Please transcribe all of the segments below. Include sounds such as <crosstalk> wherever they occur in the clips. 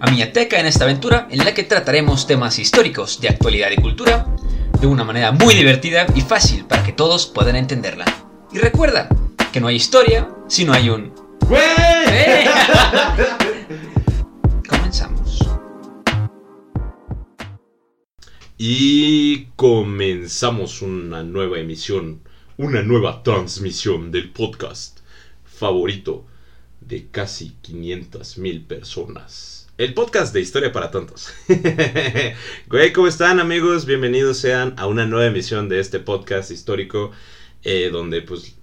a Miateca en esta aventura en la que trataremos temas históricos de actualidad y cultura de una manera muy divertida y fácil para que todos puedan entenderla. Y recuerda que no hay historia si no hay un... ¡Eh! <laughs> Comenzamos. Y comenzamos una nueva emisión, una nueva transmisión del podcast favorito de casi 500 mil personas. El podcast de Historia para Tontos. <laughs> Güey, ¿cómo están amigos? Bienvenidos sean a una nueva emisión de este podcast histórico eh, donde pues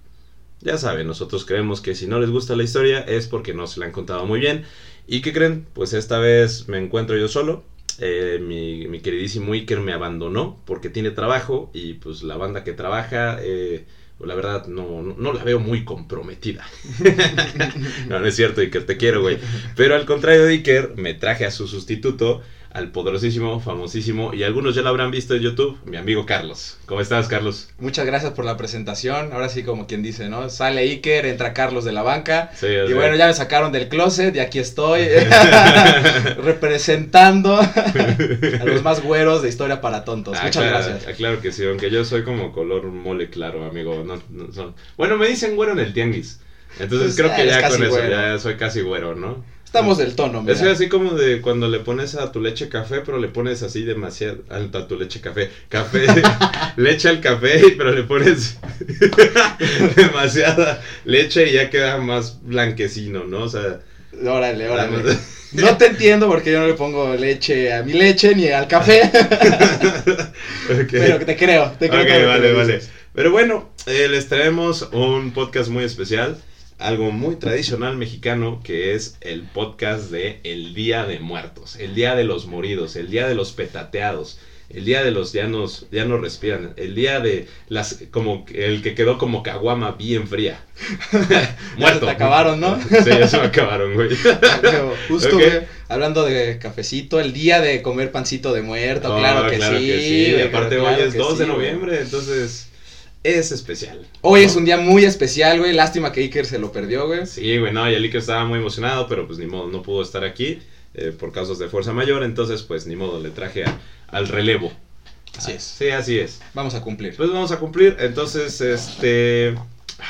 ya saben, nosotros creemos que si no les gusta la historia es porque no se la han contado muy bien. ¿Y qué creen? Pues esta vez me encuentro yo solo. Eh, mi, queridísimo Iker me abandonó porque tiene trabajo y pues la banda que trabaja, eh, la verdad no, no, no la veo muy comprometida. <laughs> no, no es cierto, Iker, te quiero, güey. Pero al contrario de Iker, me traje a su sustituto, al poderosísimo, famosísimo, y algunos ya lo habrán visto en YouTube, mi amigo Carlos. ¿Cómo estás, Carlos? Muchas gracias por la presentación. Ahora sí, como quien dice, ¿no? Sale Iker, entra Carlos de la banca. Sí, y bueno, ya me sacaron del closet y aquí estoy <laughs> <laughs> representando a los más güeros de historia para tontos. Ah, Muchas claro, gracias. ah, claro que sí, aunque yo soy como color mole claro, amigo. No, no son- Bueno, me dicen güero en el tianguis. Entonces Pues, creo que ya con eso güero. ya soy casi güero, ¿no? Estamos del tono, mira. Es así como de cuando le pones a tu leche café, pero le pones así demasiado. A tu leche café. Café. <laughs> leche al café, pero le pones <laughs> demasiada leche y ya queda más blanquecino, ¿no? O sea. Órale, órale. No te entiendo porque yo no le pongo leche a mi leche ni al café. <laughs> ok. Pero te creo, te creo. Ok, vale, vale. Pero bueno, eh, les traemos un podcast muy especial, algo muy tradicional mexicano, que es el podcast de El Día de Muertos, el Día de los Moridos, el Día de los Petateados, el Día de los ya, nos, ya no respiran, el Día de las, como el que quedó como caguama bien fría. <laughs> Ya se te acabaron, ¿no? <laughs> Sí, ya se me acabaron, güey. <laughs> Pero Justo, güey, hablando de cafecito, el día de comer pancito de muerto, Oh, claro que sí. Y güey, aparte claro hoy es que 2 de sí, güey. noviembre, entonces es especial. Hoy ¿no? es un día muy especial, güey. Lástima que Iker se lo perdió, güey. Sí, güey, no, y el Iker estaba muy emocionado, pero pues ni modo, no pudo estar aquí eh, por causas de fuerza mayor, entonces pues ni modo, le traje a- al relevo. Así Ah, es. Sí, así es. Vamos a cumplir. Pues vamos a cumplir, entonces, este,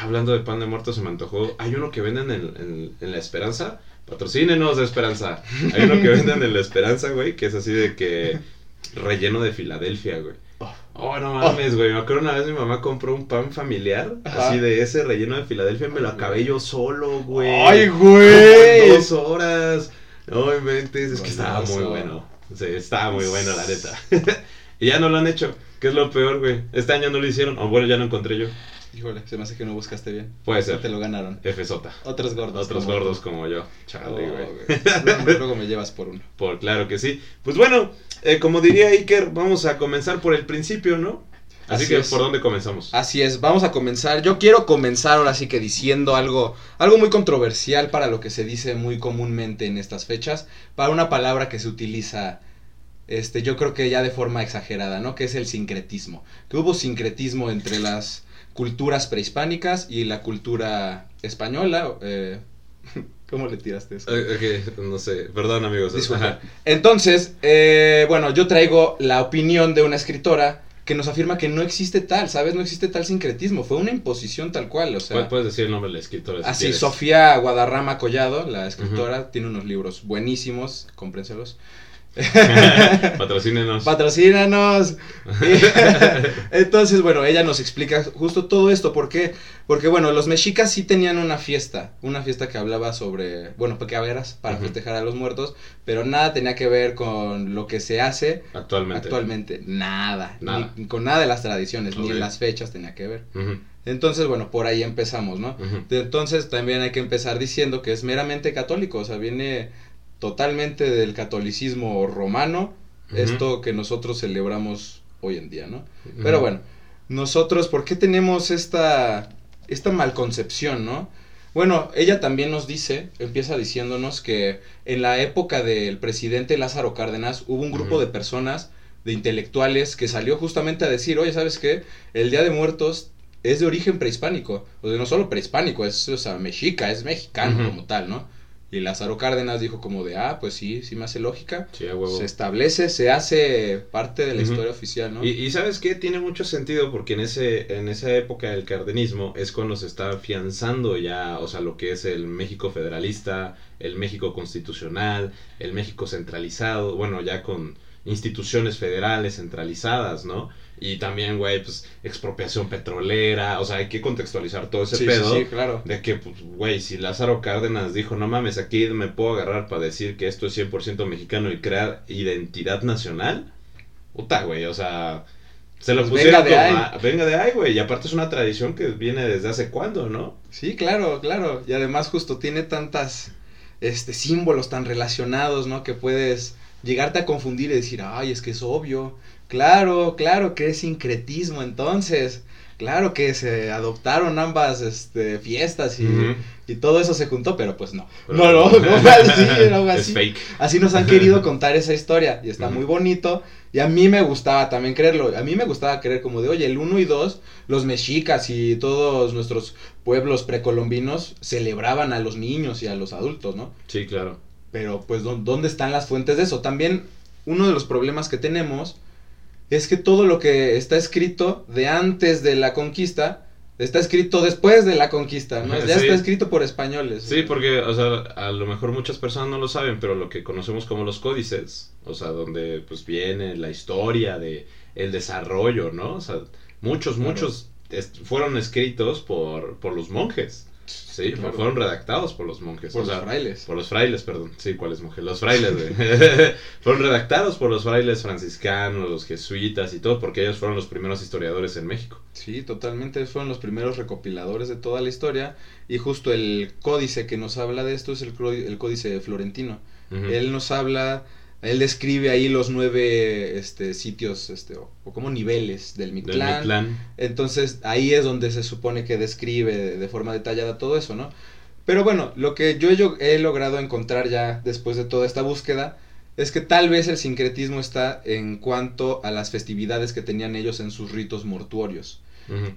hablando de pan de muerto se me antojó, hay uno que venden en, en- en La Esperanza, patrocínenos de Esperanza, hay uno que venden en La Esperanza, güey, que es así de que relleno de Filadelfia, güey. Oh, no mames, güey. Me acuerdo una vez mi mamá compró un pan familiar, Ajá. así de ese relleno de Filadelfia, me lo acabé yo solo, güey. ¡Ay, güey! dos horas. No inventes, es que estaba muy bueno. Sí, estaba muy bueno, la neta. <laughs> <laughs> y ya no lo han hecho, que es lo peor, güey. Este año no lo hicieron, o bueno, ya no encontré yo. Híjole, se me hace que no buscaste bien. Puede ser. te lo ganaron. FZ. Otros gordos. Otros como gordos como yo. Oh, Chale, güey. güey. Luego, luego me llevas por uno. Por claro que sí. Pues bueno, eh, como diría Iker, vamos a comenzar por el principio, ¿no? Así, Así que, es. ¿por dónde comenzamos? Así es, vamos a comenzar. Yo quiero comenzar ahora sí que diciendo algo, algo muy controversial para lo que se dice muy comúnmente en estas fechas, para una palabra que se utiliza, este, yo creo que ya de forma exagerada, ¿no? Que es el sincretismo. Que hubo sincretismo entre las culturas prehispánicas y la cultura española. eh, <laughs> ¿Cómo le tiraste eso? Ok, no sé, perdón amigos. Disculpa. Entonces, eh, bueno, yo traigo la opinión de una escritora que nos afirma que no existe tal, ¿sabes? No existe tal sincretismo, fue una imposición tal cual, o sea... Puedes- decir el nombre de la escritora. si Así, quieres. Sofía Guadarrama Collado, la escritora, tiene unos libros buenísimos, cómprenselos. <laughs> Patrocínenos. Patrocínanos. <laughs> Entonces, bueno, ella nos explica justo todo esto. ¿Por qué? Porque, bueno, los mexicas sí tenían una fiesta. Una fiesta que hablaba sobre, bueno, pecaveras para festejar a los muertos. Pero nada tenía que ver con lo que se hace Actualmente. actualmente. Nada. Nada. Ni con nada de las tradiciones, ni en las fechas tenía que ver. Entonces, bueno, por ahí empezamos, ¿no? Entonces también hay que empezar diciendo que es meramente católico, o sea, viene totalmente del catolicismo romano, esto que nosotros celebramos hoy en día, ¿no? Pero bueno, nosotros, ¿por qué tenemos esta, esta malconcepción, no? Bueno, ella también nos dice, empieza diciéndonos que en la época del presidente Lázaro Cárdenas hubo un grupo de personas, de intelectuales, que salió justamente a decir, oye, ¿sabes qué? El Día de Muertos es de origen prehispánico, o sea, no solo prehispánico, es, o sea, mexica, es mexicano como tal, ¿no? Y Lázaro Cárdenas dijo como de, ah, pues sí, sí me hace lógica. Sí, a huevo. Se establece, se hace parte de la historia oficial, ¿no? Y, y sabes qué, tiene mucho sentido porque en ese en esa época del cardenismo es cuando se está afianzando ya, o sea, lo que es el México federalista, el México constitucional, el México centralizado, bueno, ya con instituciones federales centralizadas, ¿no? Y también, güey, pues expropiación petrolera, o sea, hay que contextualizar todo ese Sí, sí, pedo. sí, claro. De que, pues, güey, si Lázaro Cárdenas dijo, no mames, aquí me puedo agarrar para decir que esto es 100% mexicano y crear identidad nacional, puta, güey, o sea, se lo Pues pusieron venga venga de ahí, güey, y aparte es una tradición que viene desde hace cuándo, ¿no? Sí, claro, claro. Y además justo tiene tantas este símbolos tan relacionados, ¿no? Que puedes llegarte a confundir y decir, ay, es que es obvio. Claro, claro que es sincretismo entonces. Claro que se adoptaron ambas este, fiestas y, todo eso se juntó, pero pues no. Pero- no, no, no así, <laughs> no fue Es así. fake. Así nos han querido <laughs> contar esa historia y está muy bonito. Y a mí me gustaba también creerlo. A mí me gustaba creer como de, oye, el 1 y 2, los mexicas y todos nuestros pueblos precolombinos celebraban a los niños y a los adultos, ¿no? Sí, claro. Pero pues, ¿dó- ¿dónde están las fuentes de eso? También uno de los problemas que tenemos es que todo lo que está escrito de antes de la conquista está escrito después de la conquista, ¿no? Ya Sí. está escrito por españoles. Sí, porque, o sea, a lo mejor muchas personas no lo saben, pero lo que conocemos como los códices, o sea, donde pues viene la historia de el desarrollo, ¿no? O sea, muchos, Claro. muchos fueron escritos por, por los monjes, sí, Claro. fueron redactados por los monjes, Por o los frailes. por los frailes, perdón, sí, ¿cuáles monjes? Los frailes, güey. <laughs> <laughs> fueron redactados por los frailes franciscanos, los jesuitas y todo, porque ellos fueron los primeros historiadores en México. Sí, totalmente. Fueron los primeros recopiladores de toda la historia. Y justo el códice que nos habla de esto es el, códice florentino. Él nos habla, él describe ahí los nueve este, sitios, este, o, o como niveles del Del Mictlán. Entonces ahí es donde se supone que describe de, de forma detallada todo eso, ¿no? Pero bueno, lo que yo, yo he logrado encontrar ya después de toda esta búsqueda es que tal vez el sincretismo está en cuanto a las festividades que tenían ellos en sus ritos mortuorios.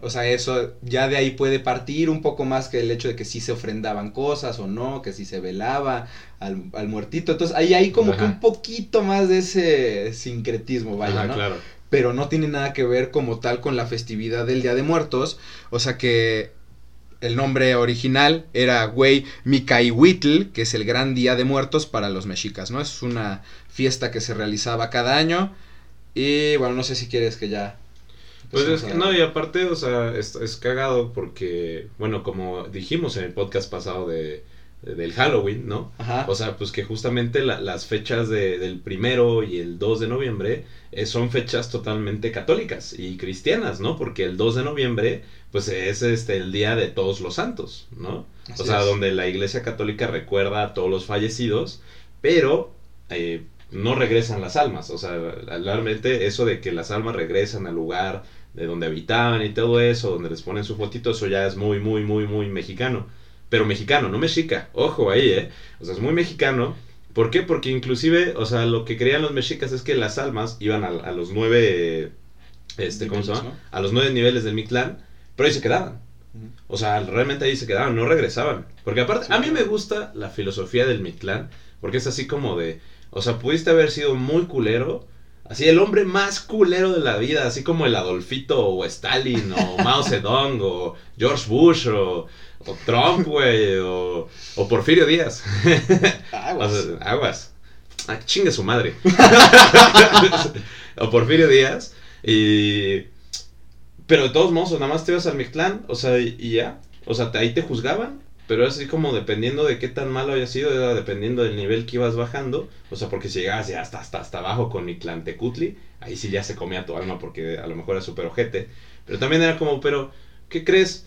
O sea, eso ya de ahí puede partir un poco más que el hecho de que sí se ofrendaban cosas o no, que sí se velaba al, al muertito. Entonces ahí hay como que un poquito más de ese sincretismo, vaya, Ajá, ¿no? claro. Pero no tiene nada que ver como tal con la festividad del Día de Muertos. O sea que el nombre original era Güey Micahuitl, que es el gran Día de Muertos para los mexicas, ¿no? Es una fiesta que se realizaba cada año. Y bueno, no sé si quieres que ya... Pues es que, no, y aparte, o sea, es, es cagado porque, bueno, como dijimos en el podcast pasado de, de- del Halloween, ¿no? Ajá. O sea, pues que justamente la- las fechas de- del primero y el 2 de noviembre eh, son fechas totalmente católicas y cristianas, ¿no? Porque el 2 de noviembre, pues es este el día de todos los santos, ¿no? Así o sea, es. donde la iglesia católica recuerda a todos los fallecidos, pero eh, no regresan las almas. O sea, realmente eso de que las almas regresan al lugar de donde habitaban y todo eso, donde les ponen su fotito, eso ya es muy, muy, muy, muy mexicano. Pero mexicano, no mexica. Ojo ahí, ¿eh? O sea, es muy mexicano. ¿Por qué? Porque inclusive, o sea, lo que creían los mexicas es que las almas iban a, a los nueve, este, ¿cómo se llama? A los nueve niveles del Mictlán, pero ahí se quedaban. O sea, realmente ahí se quedaban, no regresaban. Porque aparte, a mí me gusta la filosofía del Mictlán, porque es así como de, o sea, pudiste haber sido muy culero, Así el hombre más culero de la vida, así como el Adolfito o Stalin o <laughs> Mao Zedong o George Bush o, o Trump, güey, o, o Porfirio Díaz. Aguas. <laughs> O sea, aguas. Ah, chingue su madre. <laughs> o Porfirio Díaz. Y. Pero de todos modos, nada más te ibas al Mictlán, o sea, y, ya. O sea, ahí te juzgaban. Pero así como dependiendo de qué tan malo haya sido, era dependiendo del nivel que ibas bajando. O sea, porque si llegabas ya hasta, hasta, hasta abajo con Mictlán Tecutli, ahí sí ya se comía tu alma porque a lo mejor era súper ojete. Pero también era como, pero, ¿qué crees?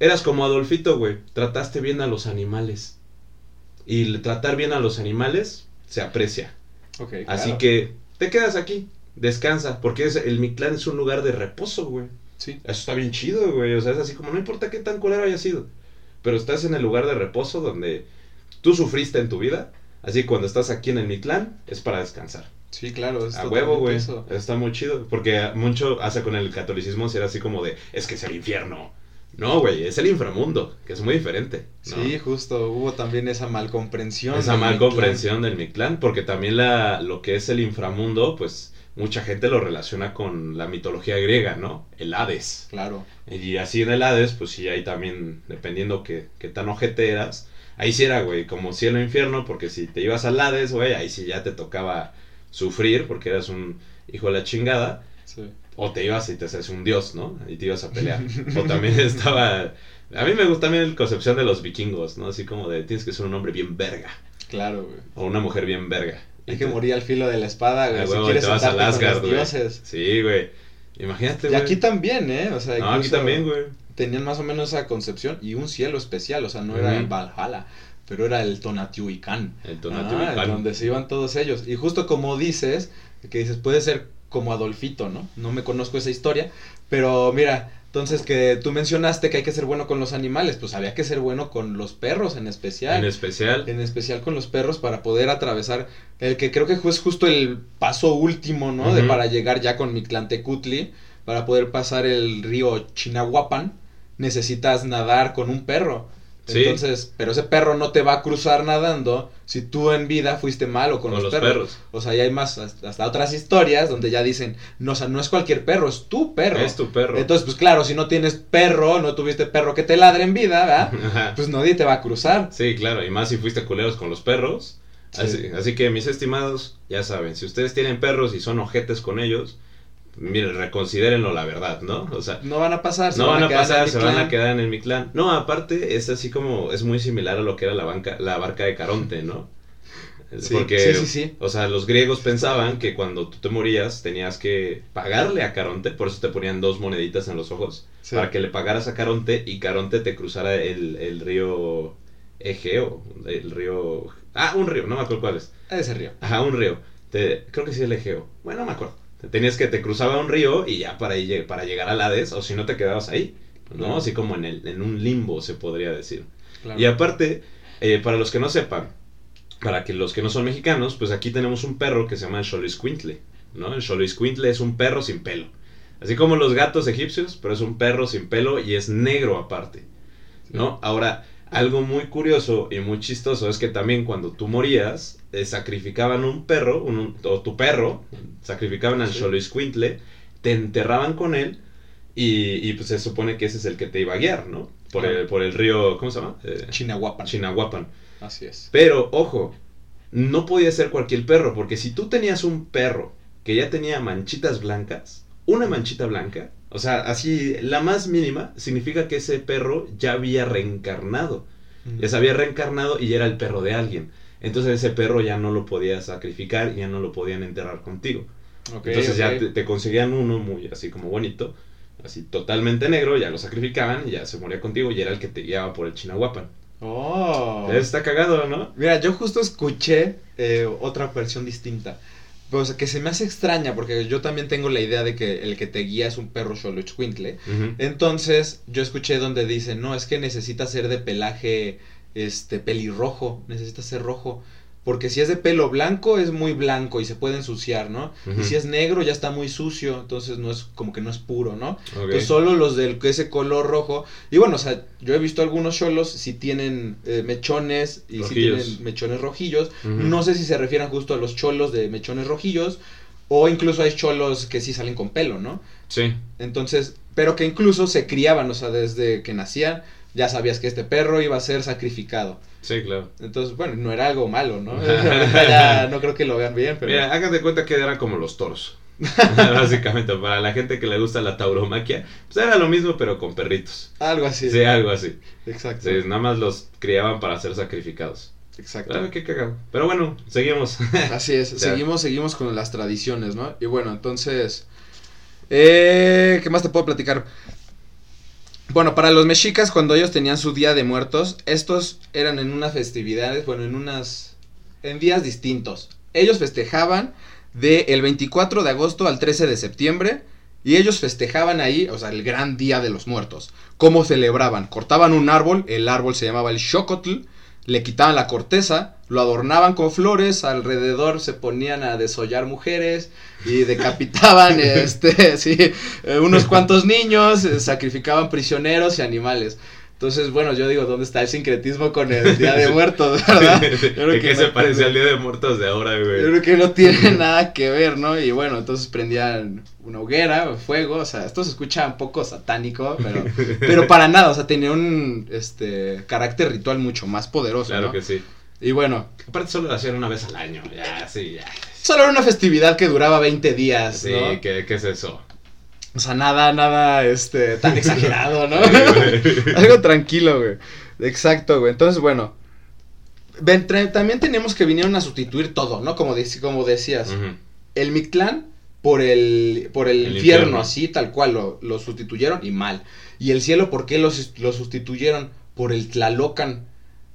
Eras como Adolfito, güey. Trataste bien a los animales. Y tratar bien a los animales se aprecia. Así que te quedas aquí, descansa, porque es, el Mictlán es un lugar de reposo, güey. Sí. Eso está bien chido, güey. O sea, es así como, no importa qué tan culero haya sido. Pero estás en el lugar de reposo donde tú sufriste en tu vida. Así que cuando estás aquí en el Mictlán, es para descansar. Sí, claro. es A huevo, güey. Está muy chido. Porque mucho hace con el catolicismo si era así como de, es que es el infierno. No, güey, es el inframundo, que es muy diferente. ¿no? Sí, justo. Hubo también esa malcomprensión. Esa del mal comprensión del Mictlán, porque también la, lo que es el inframundo, pues mucha gente lo relaciona con la mitología griega, ¿no? El Hades. Claro. Y así en el Hades, pues sí, ahí también, dependiendo que, que tan ojete eras, ahí sí era, güey, como cielo e infierno, porque si te ibas al Hades, güey, ahí sí ya te tocaba sufrir, porque eras un hijo de la chingada, Sí. o te ibas y te haces un dios, ¿no? Y te ibas a pelear. o también <laughs> estaba... A mí me gusta también la concepción de los vikingos, ¿no? Así como de tienes que ser un hombre bien verga. Claro, güey. O una mujer bien verga. Hay que morir al filo de la espada, güey. Ah, si y quieres te vas Asgard, los güey. dioses. Sí, güey. Imagínate, Y güey. aquí también, ¿eh? O sea, No, aquí también, güey. Tenían más o menos esa concepción y un cielo especial. O sea, no era en Valhalla, pero era el Tonatiuhcan. El Ah, Tonatiuhcan. donde se iban todos ellos. Y justo como dices, que dices, puede ser como Adolfito, ¿no? No me conozco esa historia, pero mira, entonces que tú mencionaste que hay que ser bueno con los animales, pues había que ser bueno con los perros en especial. En especial. en especial con los perros para poder atravesar el que creo que es justo el paso último, ¿no? De para llegar ya con Mictlantecutli, para poder pasar el río Chinahuapan, necesitas nadar con un perro. Sí. Entonces, pero ese perro no te va a cruzar nadando si tú en vida fuiste malo con, Con los, los perros. perros. O sea, ya hay más, hasta otras historias donde ya dicen, no, o sea, no es cualquier perro, es tu perro. Es tu perro. Entonces, pues claro, si no tienes perro, no tuviste perro que te ladre en vida, ¿verdad? <laughs> Pues nadie te va a cruzar. Sí, claro. Y más si fuiste culeros con los perros. Sí. Así, así que, mis estimados, ya saben, si ustedes tienen perros y son ojetes con ellos, miren, reconsidérenlo la verdad, ¿no? O sea, No van a pasar, se no van a en pasar, mi se van a quedar en el Mictlán. No, aparte, es así como, es muy similar a lo que era la, banca, la barca de Caronte, ¿no? Sí, Porque, sí, sí, sí. o sea, los griegos pensaban que cuando tú te morías tenías que pagarle a Caronte, por eso te ponían dos moneditas en los ojos, Sí. para que le pagaras a Caronte y Caronte te cruzara el, el río Egeo, el río... Ah, un río, no me acuerdo cuál es. Ese río. Ajá, un río. Te- creo que sí es el Egeo. Bueno, no me acuerdo. Te Tenías que te cruzaba un río y ya para, para llegar al Hades, o si no te quedabas ahí, ¿no? Claro. Así como en, el, en un limbo, se podría decir. Claro. Y aparte, eh, para los que no sepan, para que los que no son mexicanos, pues aquí tenemos un perro que se llama el Xoloitzcuintle, ¿no? El Xoloitzcuintle es un perro sin pelo. Así como los gatos egipcios, pero es un perro sin pelo y es negro aparte, ¿no? Ahora, algo muy curioso y muy chistoso es que también cuando tú morías, eh, sacrificaban un perro, un- o tu perro, sacrificaban al Sí. Xoloitzcuintle, te enterraban con él y, y, pues se supone que ese es el que te iba a guiar, ¿no? Por, el, por el río, ¿cómo se llama? Eh, Chinahuapan. Chinahuapan. Así es. Pero, ojo, no podía ser cualquier perro, porque si tú tenías un perro que ya tenía manchitas blancas, una manchita blanca, o sea, así, la más mínima, significa que ese perro ya había reencarnado. Ya se había reencarnado y ya era el perro de alguien. Entonces ese perro ya no lo podías sacrificar y ya no lo podían enterrar contigo. Entonces ya te, te conseguían uno muy así como bonito, así totalmente negro, ya lo sacrificaban y ya se moría contigo y era el que te guiaba por el Chinahuapan. Oh. Está cagado, ¿no? Mira, yo justo escuché eh, otra versión distinta. Pues que se me hace extraña, porque yo también tengo la idea de que el que te guía es un perro Xoloitzcuintle. Ujú. Entonces, yo escuché donde dice, no, es que necesita ser de pelaje este pelirrojo, necesita ser rojo. Porque si es de pelo blanco, es muy blanco y se puede ensuciar, ¿no? Y si es negro, ya está muy sucio, entonces no es como que no es puro, ¿no? Entonces solo los del ese color rojo. Y bueno, o sea, yo he visto algunos cholos si tienen eh, mechones y si tienen mechones rojillos. No sé si se refieran justo a los cholos de mechones rojillos O incluso hay cholos que sí salen con pelo, ¿no? Sí. Entonces, pero que incluso se criaban, o sea, desde que nacían, ya sabías que este perro iba a ser sacrificado. Sí, claro. Entonces, bueno, no era algo malo, ¿no? <laughs> ya no creo que lo vean bien, pero... Mira, hagan de cuenta que eran como los toros. <laughs> Básicamente, para la gente que le gusta la tauromaquia, pues era lo mismo, pero con perritos. Algo así. Sí, algo así. Exacto. Sí, nada más los criaban para ser sacrificados. Exacto. Ah, qué cagado. Pero bueno, seguimos. <laughs> Así es, O sea, seguimos, seguimos con las tradiciones, ¿no? Y bueno, entonces, eh, ¿qué más te puedo platicar? Bueno, para los mexicas, cuando ellos tenían su Día de Muertos, estos eran en unas festividades, bueno, en unas, en días distintos. Ellos festejaban del el 24 de agosto al 13 de septiembre, y ellos festejaban ahí, o sea, el gran Día de los Muertos. ¿Cómo celebraban? Cortaban un árbol, el árbol se llamaba el xocotl, le quitaban la corteza, lo adornaban con flores, alrededor se ponían a desollar mujeres y decapitaban <laughs> este sí, eh, unos cuantos niños, eh, sacrificaban prisioneros y animales. Entonces, bueno, yo digo, ¿dónde está el sincretismo con el Día de Muertos, <laughs> verdad? <laughs> Yo creo ¿De qué que se parece al Día de Muertos de ahora, Yo güey? creo que no tiene <laughs> nada que ver, ¿no? Y bueno, entonces prendían una hoguera, fuego, o sea, esto se escucha un poco satánico, pero, pero para nada, o sea, tenía un este carácter ritual mucho más poderoso, Claro ¿no? que sí. Y bueno, Aparte solo lo hacían una vez al año. Ya, sí, ya. solo era una festividad que duraba 20 días, Sí, ¿no? ¿qué, ¿qué es eso? O sea, nada, nada, este, tan <laughs> exagerado, ¿no? <laughs> Algo tranquilo, güey. Exacto, güey. Entonces, bueno. también tenemos que vinieron a sustituir todo, ¿no? Como, como decías. El Mictlán por el, por el, El infierno, infierno. así, tal cual, lo, lo sustituyeron y mal. Y el cielo, ¿por qué lo, lo sustituyeron? Por el Tlalocan.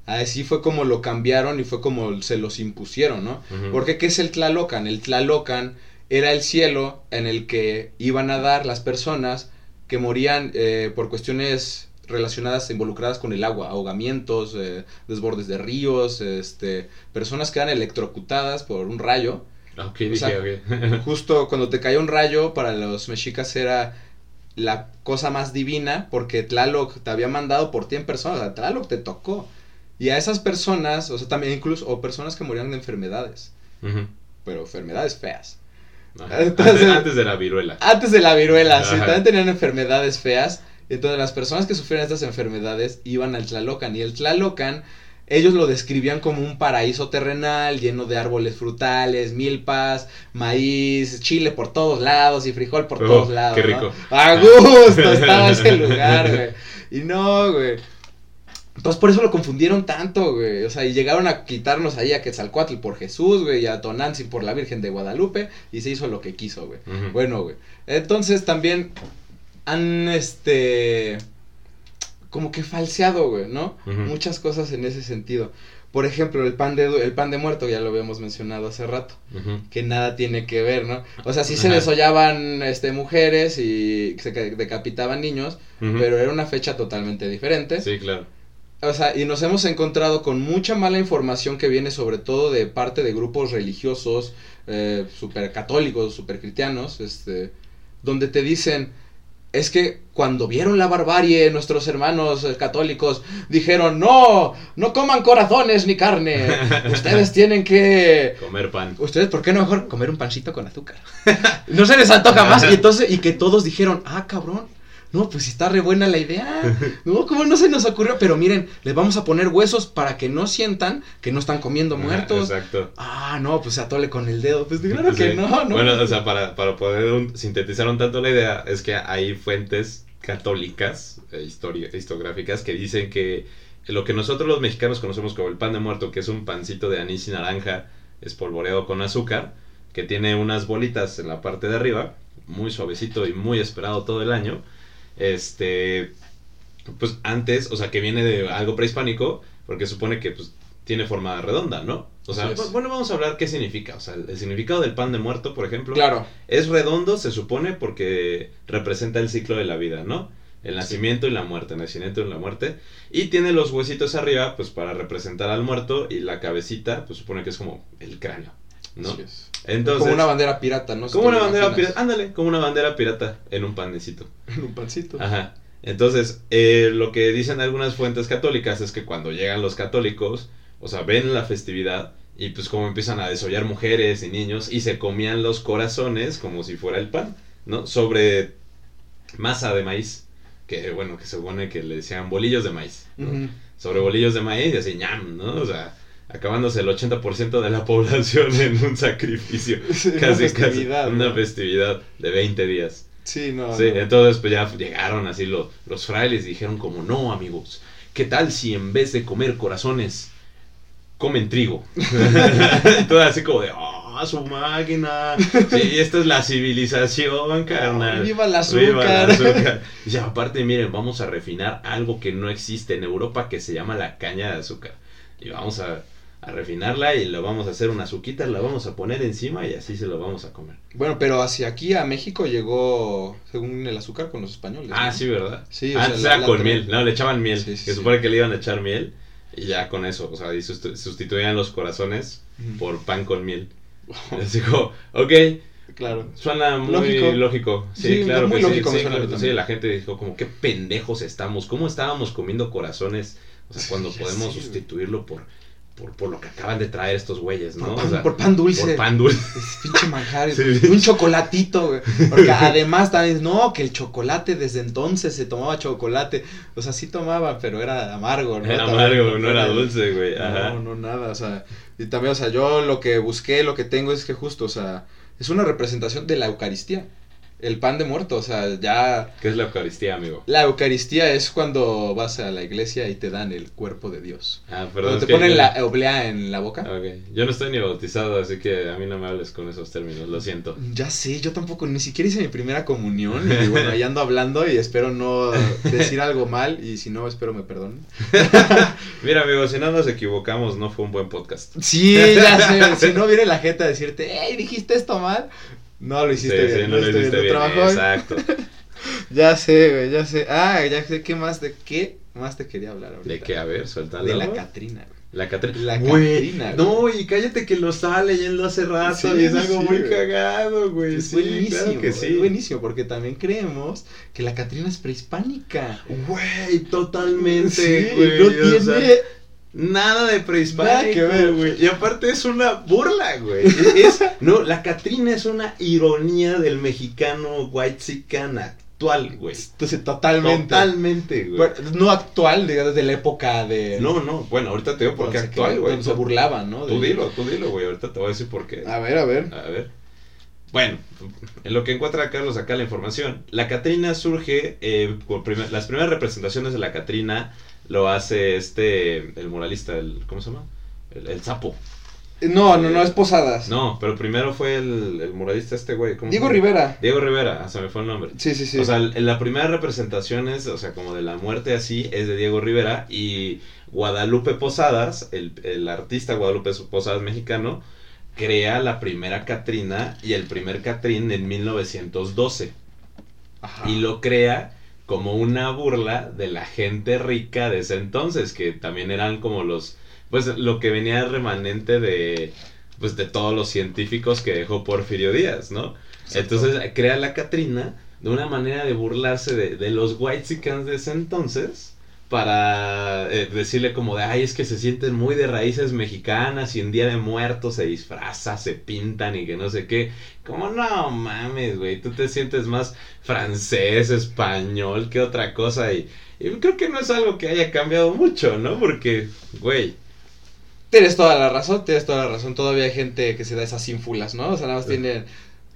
Así fue como lo cambiaron y fue como se los impusieron, ¿no? Porque ¿qué es el Tlalocan? El Tlalocan era el cielo en el que iban a dar las personas que morían eh, por cuestiones relacionadas, involucradas con el agua, ahogamientos, eh, desbordes de ríos, este, personas que eran electrocutadas por un rayo. Ok, O dije, sea, ok. <laughs> Justo cuando te caía un rayo, para los mexicas era la cosa más divina, porque Tlaloc te había mandado por ti en persona, o sea, Tlaloc te tocó. Y a esas personas, o sea, también incluso, o personas que morían de enfermedades, pero enfermedades feas. Ajá. Entonces- antes, antes de la viruela. Antes de la viruela, sí, también tenían enfermedades feas. Entonces las personas que sufrían estas enfermedades iban al Tlalocan. Y el Tlalocan, ellos lo describían como un paraíso terrenal lleno de árboles frutales, milpas, maíz, chile por todos lados y frijol por Oh, todos lados. qué ¿no? rico. A gusto <laughs> estaba ese lugar, güey. Y no, güey. Entonces por eso lo confundieron tanto, güey. O sea, y llegaron a quitarnos ahí a Quetzalcoatl por Jesús, güey, y a Tonantzin por la Virgen de Guadalupe, y se hizo lo que quiso, güey. Bueno, güey. Entonces también han, este, como que falseado, güey, ¿no? Muchas cosas en ese sentido. Por ejemplo, el pan de, el pan de muerto, ya lo habíamos mencionado hace rato, que nada tiene que ver, ¿no? O sea, sí se desollaban, este, mujeres y se ca- decapitaban niños, pero era una fecha totalmente diferente. Sí, claro. O sea, y nos hemos encontrado con mucha mala información que viene sobre todo de parte de grupos religiosos, eh, super católicos, super cristianos, este, donde te dicen, es que cuando vieron la barbarie, nuestros hermanos eh, católicos dijeron, no, no coman corazones ni carne, <laughs> ustedes tienen que... Comer pan. Ustedes, ¿por qué no mejor comer un pancito con azúcar? <laughs> No se les antoja más. Y entonces, y que todos dijeron, ah, cabrón. No, pues está re buena la idea. <laughs> No, ¿cómo no se nos ocurrió? Pero miren, les vamos a poner huesos para que no sientan que no están comiendo muertos. Exacto. Ah, no, pues se atole con el dedo. Pues claro que Sí. no, no. Bueno, o sea, para, para poder un- sintetizar un tanto la idea, es que hay fuentes católicas, eh, histori- historiográficas, que dicen que lo que nosotros los mexicanos conocemos como el pan de muerto, que es un pancito de anís y naranja espolvoreado con azúcar, que tiene unas bolitas en la parte de arriba, muy suavecito y muy esperado todo el año, este, pues antes, o sea, que viene de algo prehispánico, porque supone que pues tiene forma redonda, ¿no? O sea, bueno, vamos a hablar qué significa. O sea, el, el significado del pan de muerto, por ejemplo, Claro. es redondo, se supone, porque representa el ciclo de la vida, ¿no? El nacimiento y la muerte, el nacimiento y la muerte. Y tiene los huesitos arriba, pues para representar al muerto, y la cabecita, pues supone que es como el cráneo, ¿no? Así es. Entonces, como una bandera pirata, ¿no? Si como una lo bandera imaginas. pirata, ándale, como una bandera pirata en un panecito. <laughs> En un pancito. Ajá. Entonces, eh, lo que dicen algunas fuentes católicas es que cuando llegan los católicos, o sea, ven la festividad Y pues como empiezan a desollar mujeres y niños y se comían los corazones como si fuera el pan, ¿no? Sobre masa de maíz, que bueno, que se supone que le decían bolillos de maíz, ¿no? Sobre bolillos de maíz y así, ñam, ¿no? O sea, acabándose el 80% de la <laughs> población en un sacrificio. Sí, una casi, festividad, casi. Una festividad de 20 días. Sí, no. Sí, no. entonces pues ya llegaron así lo- los frailes y dijeron como, no amigos, ¿qué tal si en vez de comer corazones, comen trigo? <laughs> todo así como de, ah, su máquina, sí, esta es la civilización, carnal. ¡Viva el Viva el azúcar! azúcar. <laughs> Y aparte, miren, vamos a refinar algo que no existe en Europa que se llama la caña de azúcar. Y vamos a, a refinarla y lo vamos a hacer una azuquita, la vamos a poner encima y así se lo vamos a comer. Bueno, pero hacia aquí a México llegó, según el azúcar, con los españoles. Ah, ¿no? sí, ¿verdad? Sí, o Antes la- era la con miel, no, le echaban miel. Sí, sí. supone que le iban a echar miel y ya con eso, o sea, y sustituían los corazones por pan con miel. Les dijo, ok, Claro. suena muy Lógico. lógico. Sí, claro muy que lógico sí. suena la gente dijo como, qué pendejos estamos, ¿cómo estábamos comiendo corazones? O sea, cuando podemos sustituirlo por, por, por lo que acaban de traer estos güeyes, ¿no? Por, O pan, sea, por pan dulce. por pan dulce. <laughs> Es pinche manjar. Sí. un chocolatito, güey. Porque <laughs> además también, no, que el chocolate desde entonces se tomaba chocolate. O sea, sí tomaba, pero era amargo, ¿no? Era También, amargo, no era dulce, güey. No, Ajá. no, nada, o sea, y también, o sea, yo lo que busqué, lo que tengo es que justo, o sea, es una representación de la Eucaristía, el pan de muerto, o sea, ya, ¿Qué es la Eucaristía, amigo? la Eucaristía es cuando vas a la iglesia y te dan el cuerpo de Dios. Ah, perdón. Cuando te ponen yo- la oblea en la boca. Ok, yo no estoy ni bautizado, así que a mí no me hables con esos términos, lo siento. Ya sé, yo tampoco, ni siquiera hice mi primera comunión y bueno, ahí ando hablando y espero no decir algo mal y si no, espero me perdonen. <laughs> Mira, amigo, si no nos equivocamos, no fue un buen podcast. Sí, ya sé, si no viene la gente a decirte, hey, dijiste esto mal. No lo Sí, hiciste bien, sí, no lo hiciste bien. Exacto. <laughs> Ya sé, güey, ya sé. Ah, ya sé qué más de qué más te quería hablar ahorita. ¿De qué? A ver, suéltalo. De la Catrina, güey. La Catrina. La Güey, Catrina, No, y cállate que lo estaba leyendo hace rato Sí, y es algo sí, muy güey. cagado, güey. Es sí, buenísimo, claro que es sí. buenísimo, porque también creemos que la Catrina es prehispánica. Güey, totalmente, güey. no tiene sea, Nada de prehispánico, Nada que ver. güey. Y aparte es una burla, güey. Es, no, la Catrina es una ironía del mexicano white actual, güey. Entonces, totalmente. Totalmente, güey. Bueno, no actual, digamos, de la época de. No, no, bueno, ahorita te digo por qué actual, güey. se burlaban, ¿no? Tú dilo, tú dilo, güey. Ahorita te voy a decir por qué. A ver, a ver. A ver. Bueno, en lo que encuentra Carlos acá la información, la Catrina surge, eh, por las primeras representaciones de la Catrina lo hace este, el muralista, el, ¿cómo se llama? El, el sapo. No, no, no, es Posadas. No, pero primero fue el, el muralista este güey. ¿cómo se Diego? Rivera. Diego Rivera, ah, se me fue el nombre. Sí, sí, sí. O sea, la primera representación es, o sea, como de la muerte así, es de Diego Rivera y Guadalupe Posadas, el, el artista Guadalupe Posadas mexicano, crea la primera Catrina y el primer Catrín en 1912 Ajá. y lo crea como una burla de la gente rica de ese entonces, que también eran como los, pues lo que venía remanente de, pues de todos los científicos que dejó Porfirio Díaz, ¿no? Exacto. Entonces crea la Catrina de una manera de burlarse de, de los whitexicans de ese entonces para eh, decirle como de, ay, es que se sienten muy de raíces mexicanas y en Día de Muertos se disfraza, se pintan y que no sé qué. Como no mames, güey, tú te sientes más francés, español que otra cosa y, y creo que no es algo que haya cambiado mucho, ¿no? Porque, güey, Tienes toda la razón, tienes toda la razón. Todavía hay gente que se da esas ínfulas, ¿no? O sea, nada más tienen.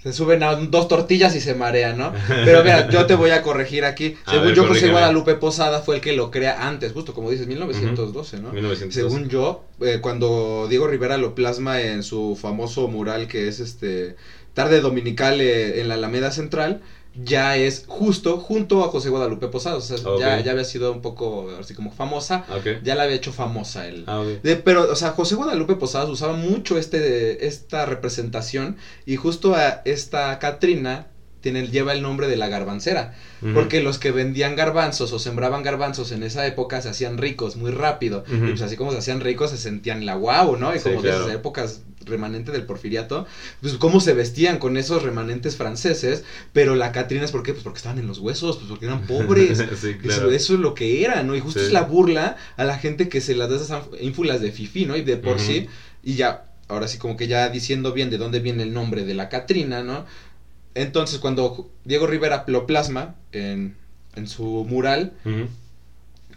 Se suben a dos tortillas y se marean, ¿no? <laughs> Pero mira, yo te voy a corregir aquí. A Según ver, yo, José. Guadalupe Posada fue el que lo crea antes, justo como dices, 1912, ¿no? 1912. Según yo, eh, cuando Diego Rivera lo plasma en su famoso mural que es este Tarde Dominical eh, en la Alameda Central, ya es justo junto a José Guadalupe Posada. O sea, Ok. ya, ya había sido un poco así como famosa. Ya la había hecho famosa él. Ah. De- pero, o sea, José Guadalupe Posadas usaba mucho este, esta representación y justo a esta Catrina tiene, lleva el nombre de la garbancera. Porque los que vendían garbanzos o sembraban garbanzos en esa época se hacían ricos muy rápido. Y pues así como se hacían ricos se sentían la guau, ¿no? Y Sí, como de esas épocas remanente del porfiriato, pues cómo se vestían con esos remanentes franceses, pero la Catrina es ¿por qué? Pues porque estaban en los huesos, pues porque eran <laughs> pobres. sí, claro. Eso, eso es lo que era, ¿no? Y justo Sí. es la burla a la gente que se las da esas ínfulas de fifi, ¿no? Y de por sí, y ya ahora sí como que ya diciendo bien de dónde viene el nombre de la Catrina, ¿no? Entonces cuando Diego Rivera lo plasma en, en su mural,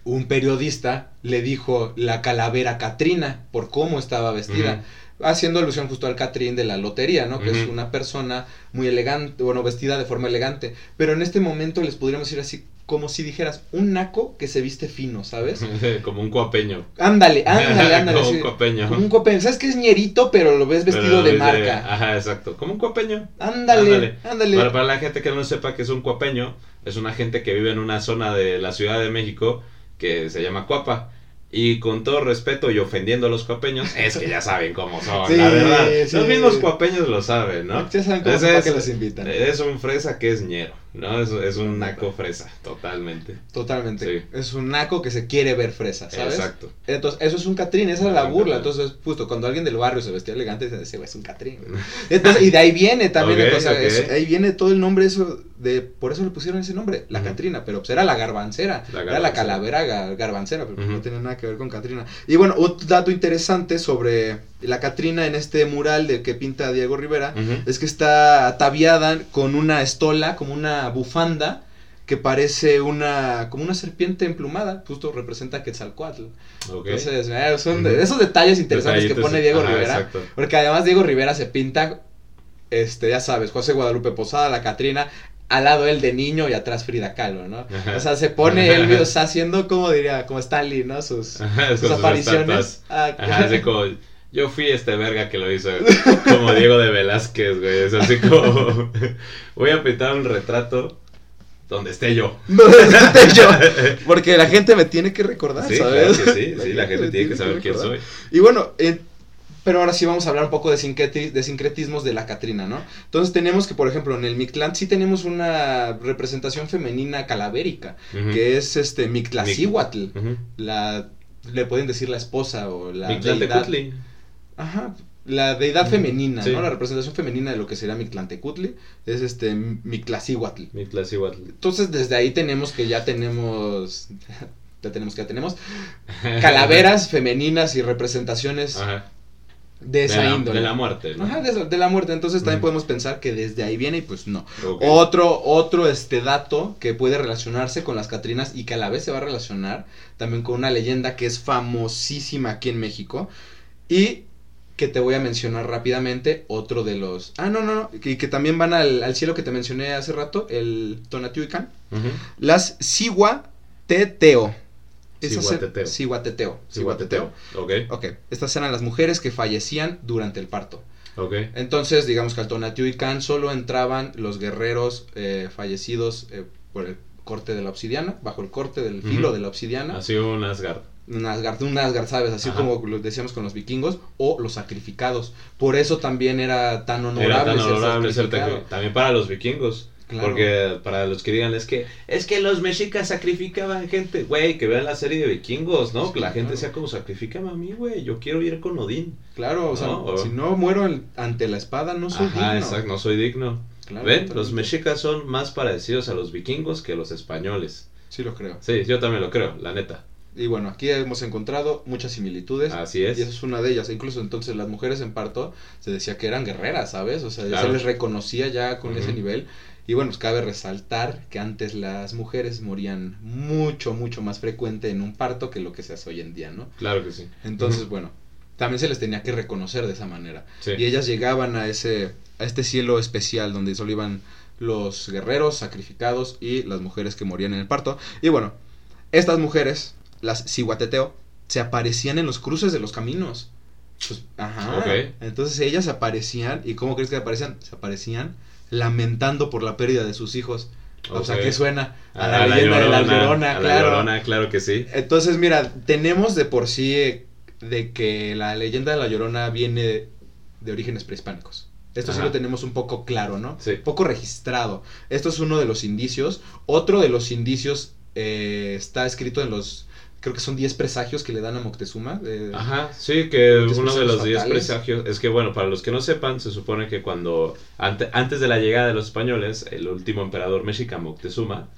un periodista le dijo la calavera Catrina por cómo estaba vestida. Haciendo alusión justo al Catrín de la lotería, ¿no? Que es una persona muy elegante, bueno, vestida de forma elegante. Pero en este momento les podríamos decir así, como si dijeras, un naco que se viste fino, ¿sabes? <laughs> Como un cuapeño. Ándale, <laughs> ándale, ándale. Como un cuapeño. Como un copeño. ¿Sabes que es ñerito, pero lo ves vestido de marca? Ajá, exacto. Como un cuapeño. Ándale, ándale. Para, para la gente que no sepa que es un cuapeño, es una gente que vive en una zona de la Ciudad de México que se llama Cuapa. Y con todo respeto y ofendiendo a los cuapeños, es que ya saben cómo son, Sí, la verdad. sí. Los mismos cuapeños lo saben, ¿no? Ya saben cómo para es- que los invitan. Es un fresa que es ñero, ¿no? Es, es un naco fresa, totalmente. Totalmente. Sí. Es un naco que se quiere ver fresa, ¿sabes? Exacto. Entonces, eso es un Catrín, esa es la burla. Entonces, justo cuando alguien del barrio se vestía elegante, dice, ese güey es un Catrín. güey". Entonces, y de ahí viene también, eso- ahí viene todo el nombre, eso, de, por eso le pusieron ese nombre, la. Catrina, pero pues era la garbancera, La era la calavera ga- garbancera, pero Ujú. no tiene nada que ver con Catrina. Y bueno, un dato interesante sobre la Catrina en este mural de que pinta Diego Rivera, es que está ataviada con una estola, como una bufanda, que parece una, como una serpiente emplumada, justo representa a Quetzalcoatl. Ok. Entonces, eh, son de- esos detalles interesantes que pone Diego Rivera. exacto. Porque además Diego Rivera se pinta, este, ya sabes, José Guadalupe Posada, la Catrina, al lado él de niño y atrás Frida Kahlo, ¿no? Ajá. O sea, se pone él, o sea, haciendo como diría, como Stanley, ¿no? Sus, <laughs> sus sus apariciones. estatuas. Ah, Ajá, <laughs> como, yo fui este verga que lo hizo, <laughs> como Diego de Velázquez, güey, es así como, <laughs> voy a pintar un retrato donde esté yo. <laughs> No, desde yo. Porque la gente me tiene que recordar, Sí, ¿sabes? claro que sí, sí, la gente tiene que saber quién soy. Y bueno, eh, pero ahora sí vamos a hablar un poco de, sincreti- de sincretismos de la Catrina, ¿no? Entonces tenemos que, por ejemplo, en el Mictlán sí tenemos una representación femenina calavérica, que es este Mictlacihuatl. Ujú. La, le pueden decir la esposa o la Mictlantecutli. Ajá, la deidad femenina, Sí. ¿no? La representación femenina de lo que sería Mictlantecutli es este Mictlacihuatl. Mictlacihuatl. Entonces desde ahí tenemos que ya tenemos <laughs> ya tenemos que ya tenemos calaveras <laughs> femeninas y representaciones Ajá. de De esa la, índole. de la muerte. ¿no? Ajá, de, de la muerte. Entonces también podemos pensar que desde ahí viene y pues no. Otro, otro este dato que puede relacionarse con las Catrinas y que a la vez se va a relacionar también con una leyenda que es famosísima aquí en México y que te voy a mencionar rápidamente otro de los... Ah, no, no, no, y que también van al, al cielo que te mencioné hace rato, el Tonatiuhcan. Ujú. Las Sihuateteo. Esas Cihuateteo. Cihuateteo. Cihuateteo. Ok, Ok, estas eran las mujeres que fallecían durante el parto. ok. Entonces, digamos que al Tonatiuhcan solo entraban los guerreros eh, fallecidos eh, por el corte de la obsidiana, bajo el corte del filo de la obsidiana. Así un Asgard. Un Asgard, un Asgard, ¿sabes? Así Ajá. como lo decíamos con los vikingos, o los sacrificados. Por eso también era tan honorable, Era tan ser honorable ser sacrificado. tec- también para los vikingos. Claro. Porque para los que digan es que es que los mexicas sacrificaban gente, güey, que vean la serie de vikingos, ¿no? Sí, que la gente claro. sea como sacrificame a mí, güey, yo quiero ir con Odín. Claro, o sea, o- si no muero ante la espada, no soy Ajá, digno. exacto, no soy digno. Claro, ¿Ven? Los mexicas son más parecidos a los vikingos que los españoles. Sí lo creo. Sí, yo también lo creo, la neta. Y bueno, aquí hemos encontrado muchas similitudes. Así es. Y esa es una de ellas. Incluso entonces las mujeres en parto se decía que eran guerreras, ¿sabes? O sea, ya Claro. se les reconocía ya con ese nivel. Y bueno, pues cabe resaltar que antes las mujeres morían mucho, mucho más frecuente en un parto que lo que se hace hoy en día, ¿no? Claro que sí. Entonces, bueno, también se les tenía que reconocer de esa manera. Sí. Y ellas llegaban a ese, a este cielo especial donde solo iban los guerreros sacrificados y las mujeres que morían en el parto. Y bueno, estas mujeres, las Cihuateteo, se aparecían en los cruces de los caminos. Pues, ajá. Entonces ellas aparecían, ¿y cómo crees que aparecían? Se aparecían lamentando por la pérdida de sus hijos. O sea. ¿qué suena? A A la, leyenda de la Llorona, a la claro. Llorona, claro que sí. Entonces, mira, tenemos de por sí de que la leyenda de la Llorona viene de orígenes prehispánicos. Esto sí lo tenemos un poco claro, ¿no? Sí. Poco registrado. Esto es uno de los indicios. Otro de los indicios eh, está escrito en los, creo que son 10 presagios que le dan a Moctezuma. eh, Ajá, sí, que uno de los 10 fatales. presagios es que, bueno, para los que no sepan, se supone que cuando, ante- antes de la llegada de los españoles, el último emperador mexica, Moctezuma,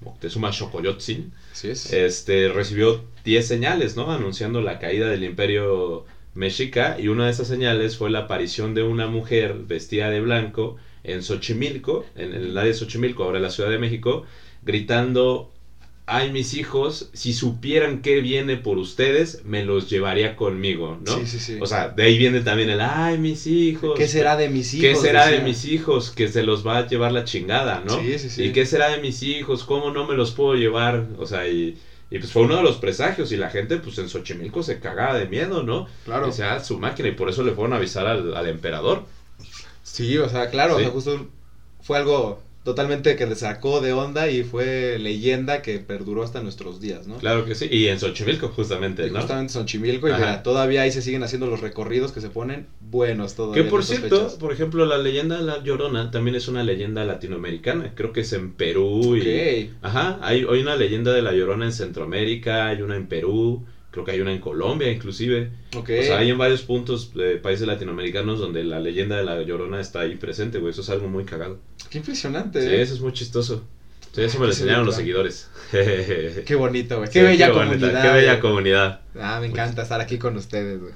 Moctezuma Xocoyotzin, es. este, recibió 10 señales, ¿no? Anunciando la caída del imperio mexica y una de esas señales fue la aparición de una mujer vestida de blanco en Xochimilco, en el área de Xochimilco, ahora en la Ciudad de México, gritando ay mis hijos, si supieran qué viene por ustedes, me los llevaría conmigo, ¿no? Sí, sí, sí. O sea, de ahí viene también el, ay mis hijos. ¿Qué será de mis hijos? ¿Qué será de mis hijos? Que se los va a llevar la chingada, ¿no? Sí, sí, sí. ¿Y qué será de mis hijos? ¿Cómo no me los puedo llevar? O sea, y, y pues fue uno de los presagios y la gente pues en Xochimilco se cagaba de miedo, ¿no? Claro. Decía, su máquina y por eso le fueron a avisar al, al emperador. Sí, o sea, claro, Sí. o sea, justo fue algo totalmente que le sacó de onda y fue leyenda que perduró hasta nuestros días, ¿no? Claro que sí. Y en Xochimilco justamente, Y ¿no? justamente Xochimilco y mira, todavía ahí se siguen haciendo los recorridos que se ponen buenos todos. Que por cierto, por ejemplo, la leyenda de la Llorona también es una leyenda latinoamericana. Creo que es en Perú y... Ok. Ajá, hay, hay una leyenda de la Llorona en Centroamérica, hay una en Perú, creo que hay una en Colombia inclusive. Ok. O sea, hay en varios puntos de países latinoamericanos donde la leyenda de la Llorona está ahí presente, güey. Eso es algo muy cagado. Qué impresionante. Sí, ¿eh? eso es muy chistoso. Sí, eso me lo enseñaron los seguidores. <laughs> Qué bonito, güey. Qué Sí, bella comunidad. Qué bella comunidad. Ah, me encanta estar aquí con ustedes, güey.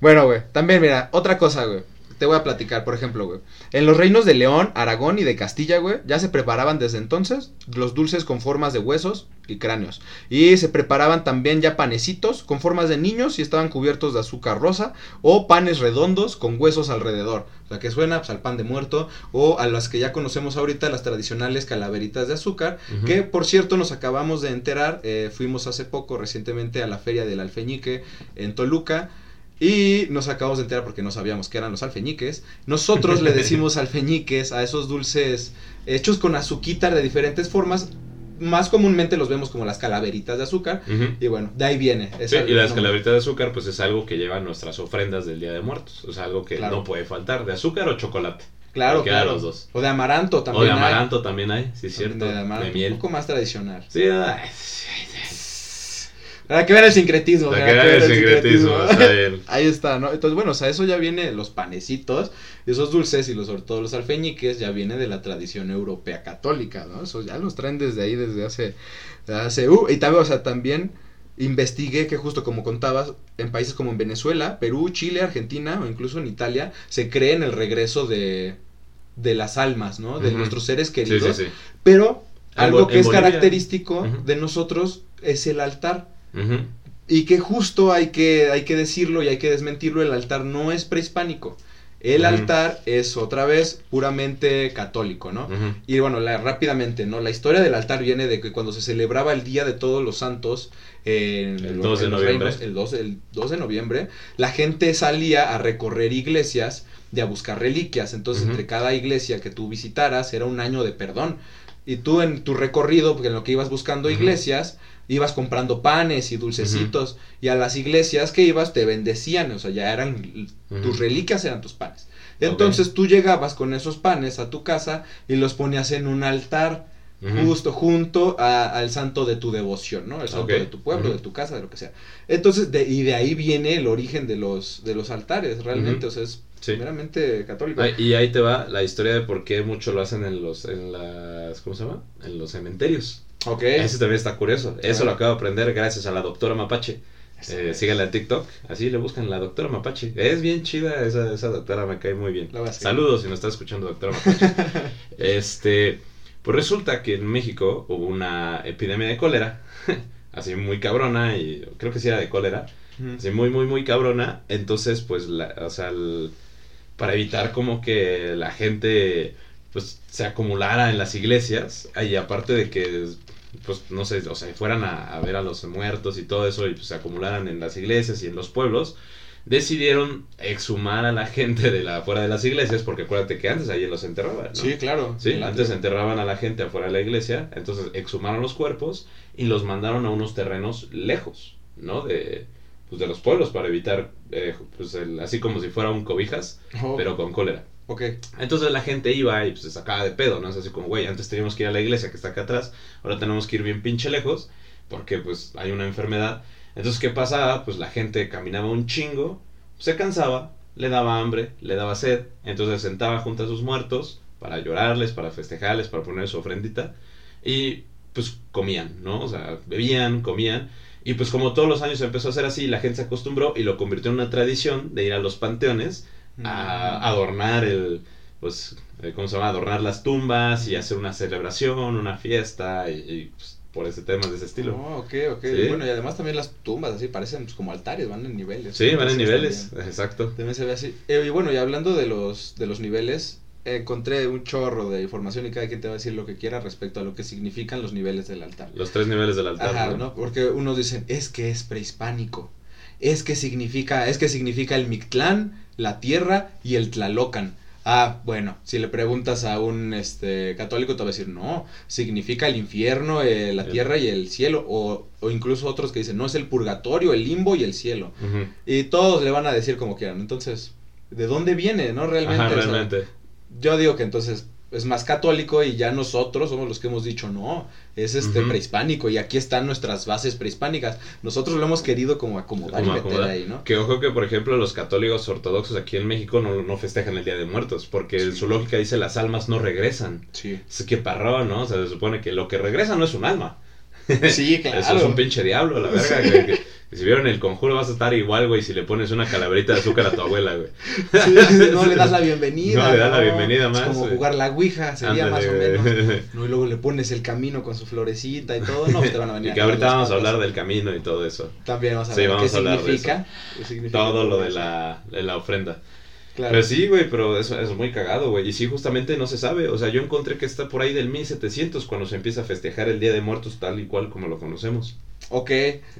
Bueno, güey, también mira, otra cosa, güey. Te voy a platicar, por ejemplo, güey. En los reinos de León, Aragón y de Castilla, güey, ya se preparaban desde entonces los dulces con formas de huesos y cráneos. Y se preparaban también ya panecitos con formas de niños y estaban cubiertos de azúcar rosa o panes redondos con huesos alrededor. O sea, que suena pues, al pan de muerto o a las que ya conocemos ahorita, las tradicionales calaveritas de azúcar, que por cierto nos acabamos de enterar, eh, fuimos hace poco recientemente a la feria del alfeñique en Toluca. Y nos acabamos de enterar porque no sabíamos que eran los alfeñiques. Nosotros le decimos <laughs> alfeñiques a esos dulces hechos con azuquita de diferentes formas. Más comúnmente los vemos como las calaveritas de azúcar. Y bueno, de ahí viene. Sí, y las calaveritas de azúcar, pues es algo que llevan nuestras ofrendas del Día de Muertos. O sea, algo que Claro. no puede faltar. ¿De azúcar o chocolate? Claro, de claro. los dos. O de amaranto O también. de hay. amaranto también hay, sí, es cierto. De, amaranto, De miel. Un poco más tradicional. Sí, ay, sí, Para que vean el sincretismo. Para que vean el sincretismo, está bien. <laughs> Ahí está, ¿no? Entonces, bueno, o sea, eso ya viene, los panecitos, esos dulces y los, sobre todo los alfeñiques, ya viene de la tradición europea católica, ¿no? Eso ya los traen desde ahí, desde hace, hace, uh, y también, o sea, también investigué que justo como contabas, en países como en Venezuela, Perú, Chile, Argentina o incluso en Italia, se cree en el regreso de, de las almas, ¿no? De nuestros seres Sí, queridos. sí, sí. Pero En algo que en es Bolivia. característico de nosotros es el altar. Y que justo hay que, hay que decirlo y hay que desmentirlo, el altar no es prehispánico. El altar es otra vez puramente católico, ¿no? Y bueno, la, rápidamente, ¿no? La historia del altar viene de que cuando se celebraba el Día de Todos los Santos, en El los- 2 de noviembre. reinos, el, 2, el 2 de noviembre, la gente salía a recorrer iglesias y a buscar reliquias. Entonces, entre cada iglesia que tú visitaras era un año de perdón. Y tú en tu recorrido, porque en lo que ibas buscando iglesias, ibas comprando panes y dulcecitos. Y a las iglesias que ibas te bendecían, o sea, ya eran tus reliquias, eran tus panes. Entonces tú llegabas con esos panes a tu casa y los ponías en un altar justo junto a- al santo de tu devoción, ¿no? El santo de tu pueblo, de tu casa, de lo que sea. Entonces, de, y de ahí viene el origen de los, de los altares, realmente, o sea, es Sí. meramente católico. Y ahí te va la historia de por qué mucho lo hacen en los, en las, ¿cómo se llama? En los cementerios. Ok. Eso también está curioso. Eso Ah. lo acabo de aprender gracias a la doctora Mapache. Eso Eh, síganla en TikTok, así le buscan la doctora Mapache. Es bien chida esa, esa doctora, me cae muy bien. Saludos si nos está escuchando, doctora Mapache. <laughs> este, pues resulta que en México hubo una epidemia de cólera, <laughs> así muy cabrona, y creo que sí era de cólera, así muy, muy, muy cabrona. Entonces, pues, la, o sea, el- para evitar como que la gente, pues, se acumulara en las iglesias, y aparte de que, pues, no sé, o sea, fueran a, a ver a los muertos y todo eso, y pues se acumularan en las iglesias y en los pueblos, decidieron exhumar a la <laughs> gente de la afuera de las iglesias, porque acuérdate que antes ahí los enterraban, ¿no? Sí, claro. Sí, antes enterraban a la gente afuera de la iglesia, entonces exhumaron los cuerpos y los mandaron a unos terrenos lejos, ¿no? De, pues, de los pueblos para evitar, eh, pues, el- así como si fuera un cobijas, Oh, pero con cólera. Ok. Entonces la gente iba y pues, se sacaba de pedo, ¿no? Es así como, güey, antes teníamos que ir a la iglesia que está acá atrás, ahora tenemos que ir bien pinche lejos porque pues hay una enfermedad. Entonces, ¿qué pasaba? Pues la gente caminaba un chingo, se cansaba, le daba hambre, le daba sed, entonces se sentaba junto a sus muertos para llorarles, para festejarles, para poner su ofrendita y pues comían, ¿no? O sea, bebían, comían Y pues como todos los años empezó a hacer así, la gente se acostumbró y lo convirtió en una tradición de ir a los panteones a adornar el, pues, eh, ¿cómo se llama? Adornar las tumbas y hacer una celebración, una fiesta y, y, pues, por ese tema de ese estilo. Oh, ok, ok. Sí. Bueno, y además también las tumbas así parecen pues, como altares, van en niveles. Sí, van en niveles, También, exacto. también se ve así. Eh, y bueno, y hablando de los, de los niveles, encontré un chorro de información y cada quien te va a decir lo que quiera respecto a lo que significan los niveles del altar. Los tres niveles del altar. Ajá, ¿no? ¿no? Porque unos dicen, es que es prehispánico. Es que significa, es que significa el Mictlán, la tierra y el Tlalocan. Ah, bueno, si le preguntas a un este católico te va a decir, no, significa el infierno, eh, la tierra y el cielo. O, o incluso otros que dicen, no, es el purgatorio, el limbo y el cielo. Y todos le van a decir como quieran. Entonces, ¿de dónde viene, no? Realmente. Ajá, o sea, realmente. yo digo que entonces es más católico y ya nosotros somos los que hemos dicho no, es este prehispánico y aquí están nuestras bases prehispánicas. Nosotros lo hemos querido como acomodar Como y meter acomodar. ahí, ¿no? Que ojo que, por ejemplo, los católicos ortodoxos aquí en México no, no festejan el Día de Muertos, porque en su lógica dice las almas no regresan. Sí. Es que parró, ¿no? O sea, se supone que lo que regresa no es un alma. <laughs> Sí, claro. Eso es un pinche diablo, la verga, Sí. Que, que si vieron el conjuro vas a estar igual, güey, si le pones una calaverita de azúcar a tu abuela, güey. Sí, no le das la bienvenida. No le das la bienvenida más, Es como güey. jugar la ouija, sería Ándale, más o menos. <laughs> No, y luego le pones el camino con su florecita y todo, no, pues te van a venir Y que ahorita vamos a hablar del camino y todo eso. También vamos a Sí, ver vamos qué a hablar de significa. qué significa Todo lo de eso. la, de la ofrenda. Claro. Pero sí, güey, pero eso es muy cagado, güey. Y sí, justamente no se sabe. O sea, yo encontré que está por ahí del 1700 cuando se empieza a festejar el Día de Muertos tal y cual como lo conocemos. Ok,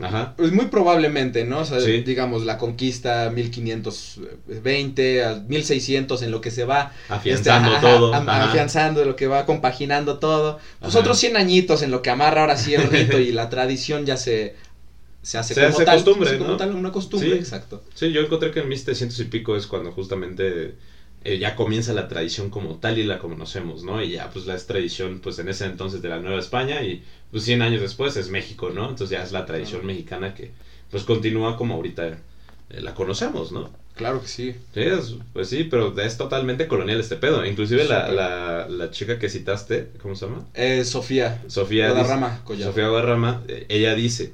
Ajá. Pues muy probablemente, ¿no? O sea, Sí. digamos, la conquista 1520 a 1600 en lo que se va Afianzando este, ajá, todo. ajá. afianzando, lo que va compaginando todo. Pues Ajá. otros 100 añitos en lo que amarra ahora sí el <laughs> rito y la tradición ya se, se hace Se como hace tal. costumbre, se como una costumbre, Sí. exacto. Sí, yo encontré que en 1700 y pico es cuando justamente eh, ya comienza la tradición como tal y la conocemos, ¿no? Y ya pues la es tradición pues en ese entonces de la Nueva España y pues 100 años después es México, ¿no? Entonces ya es la tradición mexicana que pues continúa como ahorita eh, la conocemos, ¿no? Claro que sí. Sí, es- pues sí, pero es totalmente colonial este pedo. Inclusive la, la, la chica que citaste, ¿cómo se llama? Eh, Sofía. Sofía. Guadarrama dice-. Sofía Guadarrama, ella dice,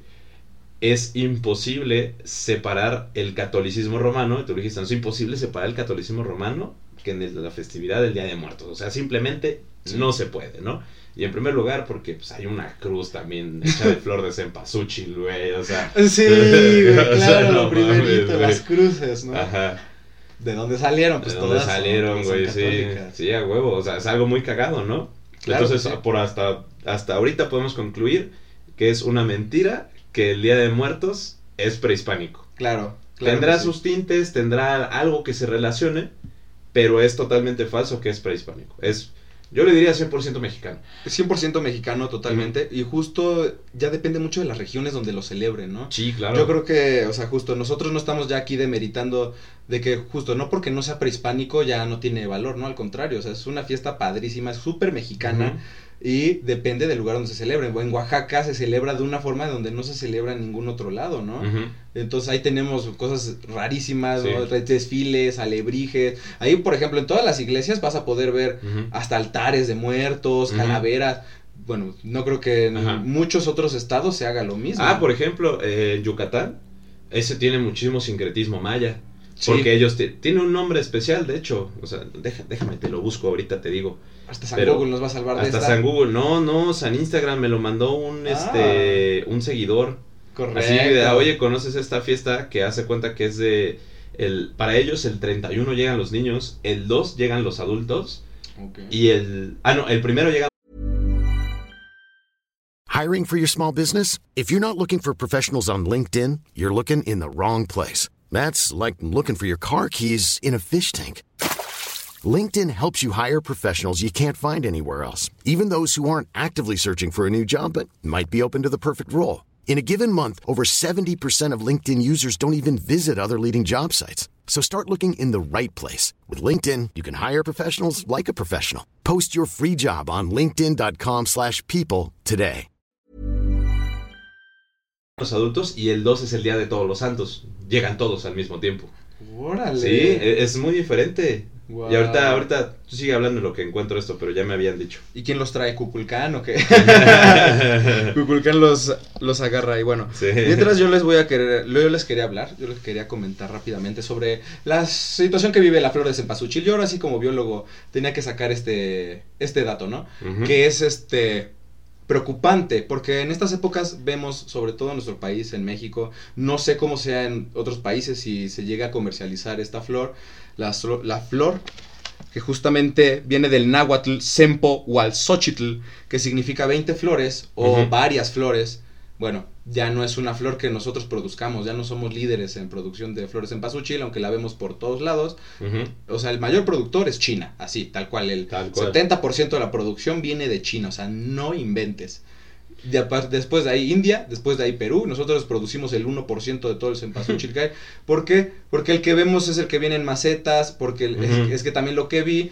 es imposible separar el catolicismo romano, y tú dijiste, no es imposible separar el catolicismo romano que en la festividad del Día de Muertos. O sea, simplemente Sí. no se puede, ¿no? Y en primer lugar, porque pues, hay una cruz también hecha de flor de cempasúchil, güey, o sea... <laughs> Sí, güey, <laughs> O sea, claro, no lo primerito, mames, las cruces, ¿no? Ajá. ¿De dónde salieron? ¿De Pues dónde todas son- salieron, güey? Sí, sí, a huevo. O sea, es algo muy cagado, ¿no? Claro Entonces, sí. por hasta, hasta ahorita podemos concluir que es una mentira que el Día de Muertos es prehispánico. Claro, claro. tendrá sí. sus tintes, tendrá algo que se relacione, pero es totalmente falso que es prehispánico. Es, yo le diría 100% mexicano. 100% mexicano totalmente y justo ya depende mucho de las regiones donde lo celebren, ¿no? Sí, claro. Yo creo que, o sea, justo nosotros no estamos ya aquí demeritando de que justo no porque no sea prehispánico ya no tiene valor, ¿no? Al contrario, o sea, es una fiesta padrísima, es súper mexicana y depende del lugar donde se celebre. En Oaxaca se celebra de una forma donde no se celebra en ningún otro lado, ¿no? Entonces ahí tenemos cosas rarísimas, desfiles, alebrijes. Ahí, por ejemplo, en todas las iglesias vas a poder ver hasta altares de muertos, calaveras. Bueno, no creo que en Ajá. muchos otros estados se haga lo mismo. Ah, por ejemplo, eh, Yucatán, ese tiene muchísimo sincretismo maya. Sí. Porque ellos ti- tiene un nombre especial, de hecho. O sea, déjame, te lo busco ahorita, te digo. Hasta San pero Google nos va a salvar de Hasta esta. San Google. No, no, San Instagram me lo mandó un, Ah. este, un seguidor. Correcto. Así de, oye, ¿conoces esta fiesta que hace cuenta que es de... El, para ellos el 31 llegan los niños, el 2 llegan los adultos Ok. y el... Ah, no, el primero llegan Hiring for your small business? If you're not looking for professionals on LinkedIn, you're looking in the wrong place. That's like looking for your car keys in a fish tank. LinkedIn helps you hire professionals you can't find anywhere else, even those who aren't actively searching for a new job but might be open to the perfect role. In a given month, over 70% of LinkedIn users don't even visit other leading job sites. So start looking in the right place. With LinkedIn, you can hire professionals like a professional. Post your free job on linkedin.com/people slash people today. los adultos y el 2 es el día de todos los santos. Llegan todos al mismo tiempo. Órale. Sí, e- es muy diferente. Y ahorita, ahorita, tú sigue hablando de lo que encuentro esto, pero ya me habían dicho. ¿Y quién los trae? ¿Cuculcán o qué? <laughs> Cuculcán los, los agarra y bueno. Sí. Mientras yo les voy a querer, yo les quería hablar, yo les quería comentar rápidamente sobre la situación que vive la flor de cempasúchil. Yo ahora sí como biólogo tenía que sacar este, este dato, ¿no? Que es este preocupante, porque en estas épocas vemos, sobre todo en nuestro país, en México, no sé cómo sea en otros países si se llega a comercializar esta flor, la, flor que justamente viene del náhuatl sempo Xochitl, que significa 20 flores o varias flores. Bueno, ya no es una flor que nosotros produzcamos, ya no somos líderes en producción de flores en pasuchil, aunque la vemos por todos lados. O sea, el mayor productor es China, así, tal cual. El Tal cual. 70% de la producción viene de China, o sea, no inventes. De después de ahí India, después de ahí Perú, nosotros producimos el 1% de todo el <laughs> cempasúchil que hay. ¿Por qué? Porque el que vemos es el que viene en macetas, porque el- es- es, que también lo que vi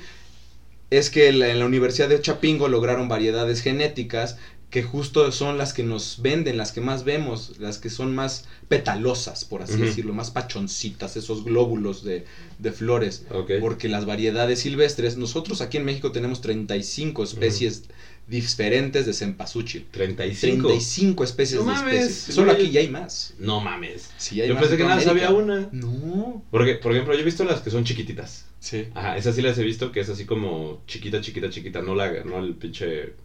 es que en la Universidad de Chapingo lograron variedades genéticas que justo son las que nos venden, las que más vemos, las que son más petalosas, por así decirlo, más pachoncitas, esos glóbulos de, de flores. Ok. Porque las variedades silvestres, nosotros aquí en México tenemos 35 especies diferentes de cempasúchil. 35. 35 especies No de mames, especies. Solo aquí ya hay más. No mames. Sí, hay Yo más pensé en que nada había una. No. Porque, por ejemplo, yo he visto las que son chiquititas. Sí. Ajá, esas sí las he visto, que es así como chiquita, chiquita, chiquita, no la, no el pinche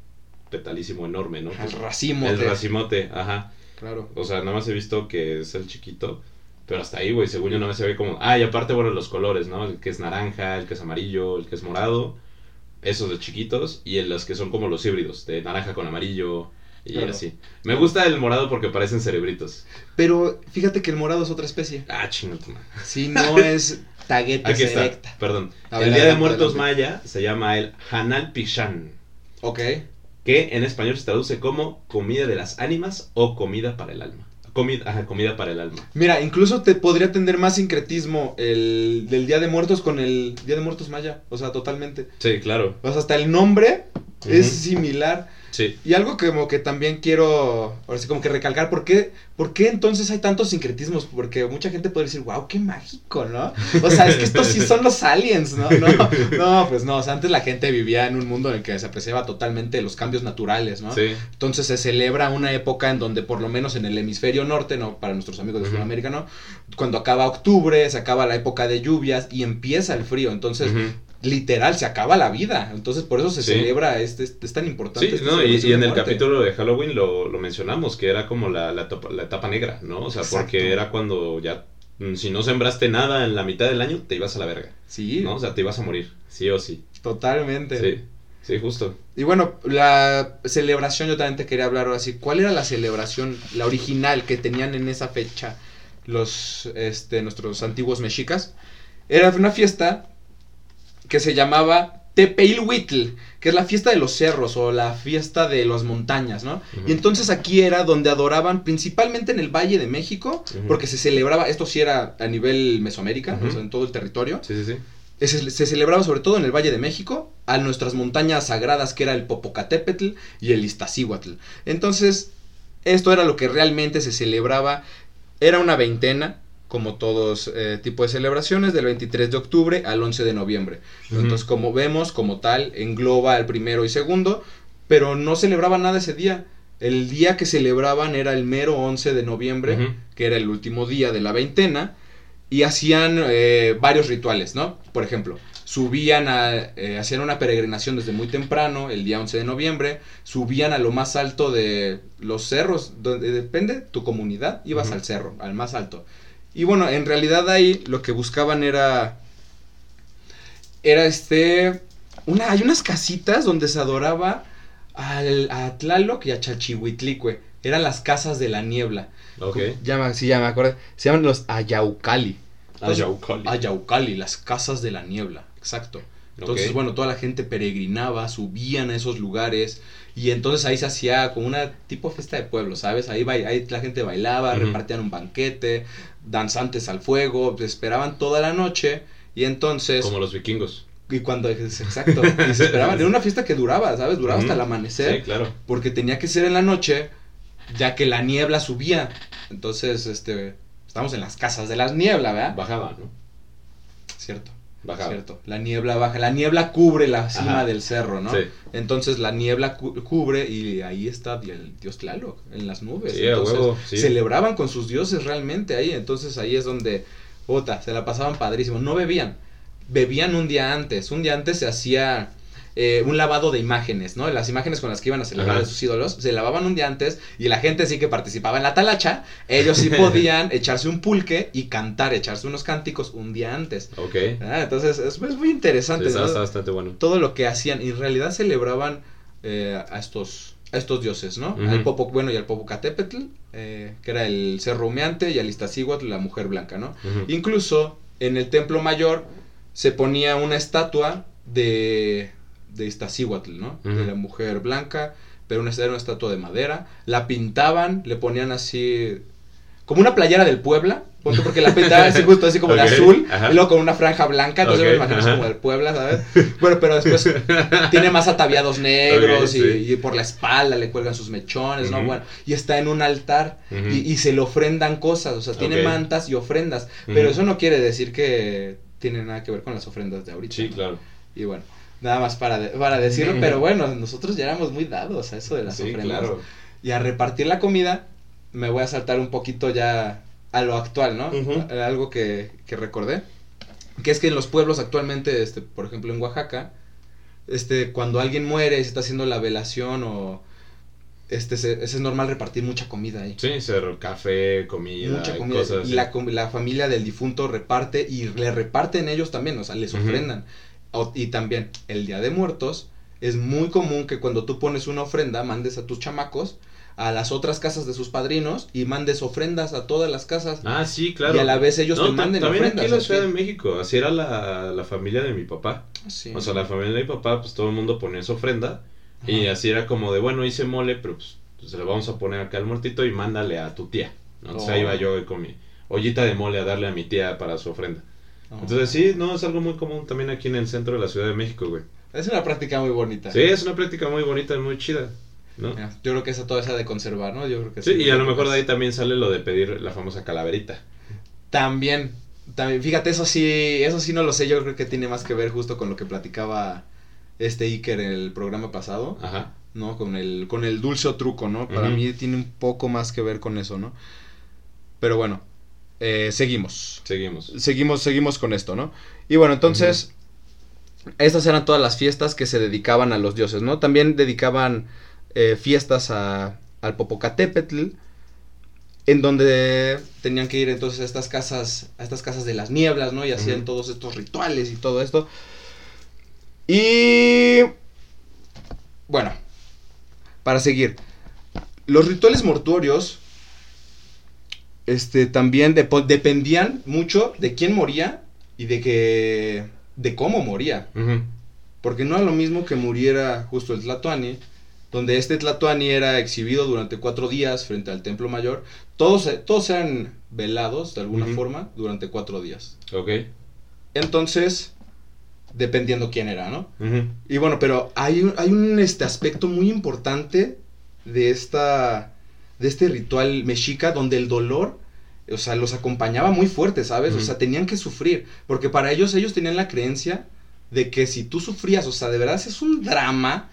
petalísimo enorme, ¿no? El racimo. El racimote, ajá. Claro. O sea, nada más he visto que es el chiquito, pero hasta ahí, güey, según yo nada más se ve como... Ah, y aparte, bueno, los colores, ¿no? El que es naranja, el que es amarillo, el que es morado, esos de chiquitos, y en los que son como los híbridos, de naranja con amarillo y Claro. así. Me gusta el morado porque parecen cerebritos. Pero fíjate que el morado es otra especie. Ah, madre. Sí, no <laughs> es taguete Aquí está, selecta. perdón. Ver, el Día de Muertos adelante. Maya se llama el Hanal Pishan, Ok. Que en español se traduce como comida de las ánimas o comida para el alma. Comida, ajá, comida para el alma. Mira, incluso te podría tener más sincretismo el del Día de Muertos con el Día de Muertos Maya. O sea, totalmente. Sí, claro. O sea, hasta el nombre es similar. Sí. Y algo que como que también quiero, ahora sí como que recalcar, ¿por qué, ¿por qué entonces hay tantos sincretismos? Porque mucha gente puede decir, wow, qué mágico, ¿no? O sea, es que estos sí son los aliens, ¿no? No, <laughs> no, pues no, o sea, antes la gente vivía en un mundo en el que se apreciaba totalmente los cambios naturales, ¿no? Sí. Entonces se celebra una época en donde por lo menos en el hemisferio norte, no para nuestros amigos de Ujú. Sudamérica, ¿no? Cuando acaba octubre, se acaba la época de lluvias y empieza el frío, entonces. Literal se acaba la vida, entonces por eso se Sí. celebra este, es tan importante. Sí, esta no, y, y en el muerte. capítulo de Halloween lo, lo mencionamos, que era como la, la, etapa, la etapa negra, ¿no? O sea, Exacto. porque era cuando ya, mm, si no sembraste nada en la mitad del año, te ibas a la verga, Sí, ¿no? O sea, te ibas a morir, sí o sí. totalmente. Sí, sí, justo. Y bueno, la celebración yo también te quería hablar ahora sí. ¿Cuál era la celebración, la original que tenían en esa fecha los, este, nuestros antiguos mexicas? Era una fiesta que se llamaba Tepeilhuitl, que es la fiesta de los cerros o la fiesta de las montañas, ¿no? Y entonces aquí era donde adoraban principalmente en el Valle de México, porque se celebraba, esto sí era a nivel Mesoamérica, Ujú. o sea, en todo el territorio. Sí, sí, sí. Se, se celebraba sobre todo en el Valle de México, a nuestras montañas sagradas que era el Popocatépetl y el Iztaccíhuatl. Entonces, esto era lo que realmente se celebraba. Era una veintena, como todos eh, tipo de celebraciones, del 23 de octubre al 11 de noviembre. Entonces, como vemos, como tal, engloba el primero y segundo, pero no celebraban nada ese día. El día que celebraban era el mero 11 de noviembre, que era el último día de la veintena, y hacían eh, varios rituales, ¿no? Por ejemplo, subían a, eh, hacían una peregrinación desde muy temprano, el día 11 de noviembre, subían a lo más alto de los cerros, donde depende tu comunidad, ibas al cerro, al más alto. Y bueno, en realidad ahí lo que buscaban era, era este, una, hay unas casitas donde se adoraba al, a Tlaloc y a Chachihuitlicue, eran las casas de la niebla. Ok. Sí, ya me acuerdo. Se llaman los Ayaucali. Ayaucali. Ayaucali, las casas de la niebla. Exacto. Entonces, bueno, toda la gente peregrinaba, subían a esos lugares y entonces ahí se hacía como una tipo fiesta de pueblo, ¿sabes? Ahí, ahí la gente bailaba, repartían un banquete, danzantes al fuego, esperaban toda la noche y entonces... Como los vikingos. Y cuando... Exacto. Y se esperaban. Era una fiesta que duraba, ¿sabes? Duraba hasta el amanecer Sí, claro. porque tenía que ser en la noche, ya que la niebla subía. Entonces, este, estamos en las casas de las nieblas, ¿verdad? Bajaba, ¿no? Cierto. Bajaba. ¿cierto? La niebla baja, la niebla cubre la cima Ajá. del cerro, ¿no? Sí. Entonces la niebla cu- cubre y ahí está el dios Tlaloc, en las nubes. Sí, a Entonces, huevo, sí. celebraban con sus dioses realmente ahí, entonces ahí es donde, puta, se la pasaban padrísimo. No bebían, bebían un día antes, un día antes se hacía eh, un lavado de imágenes, ¿no? Las imágenes con las que iban a celebrar Ajá. de sus ídolos, se lavaban un día antes y la gente sí que participaba en la talacha, ellos sí podían <laughs> echarse un pulque y cantar, echarse unos cánticos un día antes. Ok. Ah, entonces es, es muy interesante, Está, ¿no? está bastante bueno. todo lo que hacían y en realidad celebraban eh, a estos a estos dioses, ¿no? Ujú. Al Popo, bueno, y al Popocatépetl, eh, que era el cerro humeante, y al Iztaccíhuatl, la mujer blanca, ¿no? Incluso en el templo mayor se ponía una estatua de, de Iztaccíhuatl, ¿no? De la mujer blanca, pero una, era una estatua de madera. La pintaban, le ponían así, como una playera del Puebla, porque la pintaban así justo así como de azul, ajá. y luego con una franja blanca, entonces me imagino ajá. como del Puebla, ¿sabes? Bueno, pero después <laughs> tiene más ataviados negros sí. y, por la espalda le cuelgan sus mechones, ¿no? Bueno, y está en un altar y, y se le ofrendan cosas, o sea, tiene mantas y ofrendas, pero eso no quiere decir que tiene nada que ver con las ofrendas de ahorita. Sí, ¿no? claro. Y bueno, nada más para, de- para decirlo, pero bueno, nosotros ya éramos muy dados a eso de las Sí, ofrendas. claro. Y a repartir la comida, me voy a saltar un poquito ya a lo actual, ¿no? Algo que, que recordé. Que es que en los pueblos actualmente, este, por ejemplo en Oaxaca, este, cuando alguien muere y se está haciendo la velación o este se- es normal repartir mucha comida ahí. Sí, ser café, comida, mucha comida. cosas Y así. la, la familia del difunto reparte y le reparten ellos también, o sea, les ofrendan. Y también el Día de Muertos, es muy común que cuando tú pones una ofrenda, mandes a tus chamacos a las otras casas de sus padrinos y mandes ofrendas a todas las casas. Ah, sí, claro. Y a la vez ellos No, te manden También ofrendas. aquí en la. Ciudad de México, así era la, la familia de mi papá. Sí. O sea, la familia de mi papá, pues todo el mundo ponía su ofrenda. Y así era como de, bueno, hice mole, pero pues, pues, se le vamos a poner acá al muertito y mándale a tu tía. ¿no? Entonces ahí Oh. iba yo con mi ollita de mole a darle a mi tía para su ofrenda. Entonces sí, no, es algo muy común también aquí en el centro de la Ciudad de México, güey. es una práctica muy bonita. Sí, es una práctica muy bonita y muy chida, ¿no? Yo creo que esa toda esa de conservar, ¿no? Yo creo que Sí, y a lo mejor de ahí también sale lo de pedir la famosa calaverita. También, también, fíjate, eso sí, eso sí no lo sé, yo creo que tiene más que ver justo con lo que platicaba este Iker en el programa pasado, Ajá. ¿no? Con el, con el dulce o truco, ¿no? Para mí tiene un poco más que ver con eso, ¿no? Pero bueno, eh, seguimos. Seguimos. Seguimos, seguimos con esto, ¿no? Y bueno, entonces, estas eran todas las fiestas que se dedicaban a los dioses, ¿no? También dedicaban eh, fiestas a, al Popocatépetl, en donde tenían que ir entonces a estas casas, a estas casas de las nieblas, ¿no? Y hacían todos estos rituales y todo esto. Y bueno, para seguir, los rituales mortuorios este también dependían mucho de quién moría y de que de cómo moría, porque no era lo mismo que muriera justo el Tlatoani, donde este Tlatoani era exhibido durante cuatro días frente al templo mayor, todos todos eran velados de alguna forma durante cuatro días. Ok. Entonces, dependiendo quién era, ¿no? Y bueno, pero hay un, hay un este aspecto muy importante de esta de este ritual mexica donde el dolor, o sea, los acompañaba muy fuerte, ¿sabes? O sea, tenían que sufrir, porque para ellos ellos tenían la creencia de que si tú sufrías, o sea, de verdad es un drama,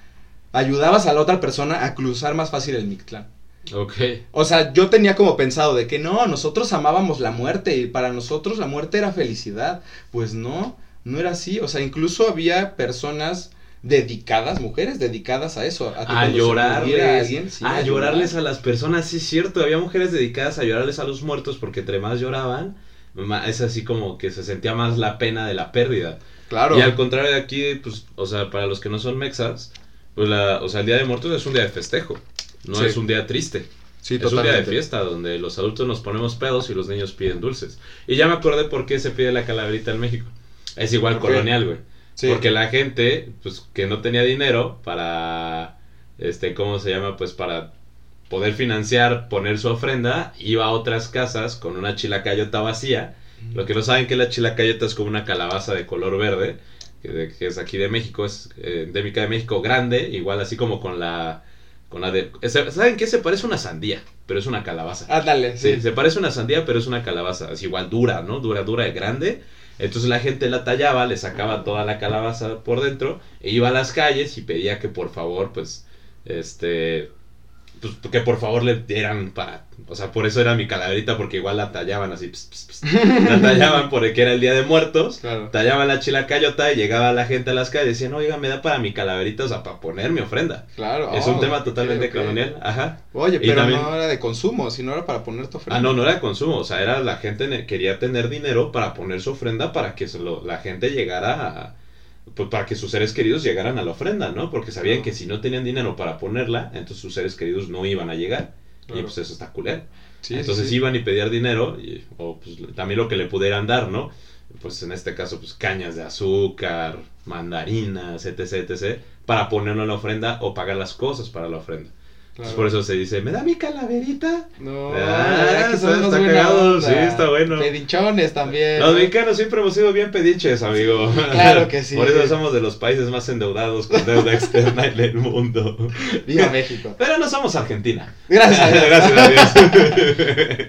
ayudabas a la otra persona a cruzar más fácil el Mictlán. Ok. O sea, yo tenía como pensado de que no, nosotros amábamos la muerte y para nosotros la muerte era felicidad. Pues no, no era así. O sea, incluso había personas dedicadas, mujeres dedicadas a eso. A, A llorarles. alguien, sí, a a llorarles llorar. a las personas, sí es cierto. Había mujeres dedicadas a llorarles a los muertos porque entre más lloraban, ma- es así como que se sentía más la pena de la pérdida. Claro. Y al contrario de aquí, pues, o sea, para los que no son mexas, pues la, o sea, el Día de Muertos es un día de festejo, no Sí. es un día triste. sí, es un día de fiesta donde los adultos nos ponemos pedos y los niños piden dulces. Y ya me acordé por qué se pide la calaverita en México. Es igual colonial, güey. Sí. Porque la gente, pues, que no tenía dinero para, este, ¿cómo se llama? Pues para poder financiar, poner su ofrenda, iba a otras casas con una chilacayota vacía. Lo que no saben que la chilacayota es como una calabaza de color verde, que, es aquí de México, es eh, endémica de México, grande, igual así como con la, con la de, ¿saben qué? Se parece a una sandía, pero es una calabaza. Ándale, Sí, sí. se parece una sandía, pero es una calabaza. Es igual dura, ¿no? Dura, dura, grande. Entonces la gente la tallaba, le sacaba toda la calabaza por dentro, e iba a las calles y pedía que por favor, pues, este, que por favor le dieran para, o sea, por eso era mi calaverita, porque igual la tallaban así, ps, ps, ps. la tallaban porque era el Día de Muertos, Claro. tallaban la chilacayota y llegaba la gente a las calles y decían, oiga, me da para mi calaverita, o sea, para poner mi ofrenda. Claro. es oh, un tema ok, totalmente ok. colonial, ajá. Oye, pero también- no era de consumo, sino era para poner tu ofrenda. Ah, no, no era de consumo, o sea, era la gente quería tener dinero para poner su ofrenda para que se lo- la gente llegara a, pues para que sus seres queridos llegaran a la ofrenda, ¿no? Porque sabían Claro. que si no tenían dinero para ponerla, entonces sus seres queridos no iban a llegar. Y pues eso está culero. Sí, entonces sí. iban y pedían dinero, y- o pues también lo que le pudieran dar, ¿no? Pues en este caso, pues cañas de azúcar, mandarinas, etc, etc, para ponerlo en la ofrenda o pagar las cosas para la ofrenda. Claro. por eso se dice, ¿me da mi calaverita? No, Ah, aquí está- está cagado, onda. sí, está bueno. Pedinchones también. Los ¿no? mexicanos siempre hemos sido bien pediches, amigo. Claro que sí. Por eso somos de los países más endeudados con deuda <laughs> externa en el mundo. Viva México. Pero no somos Argentina. Gracias a Dios. <laughs> Gracias a Dios.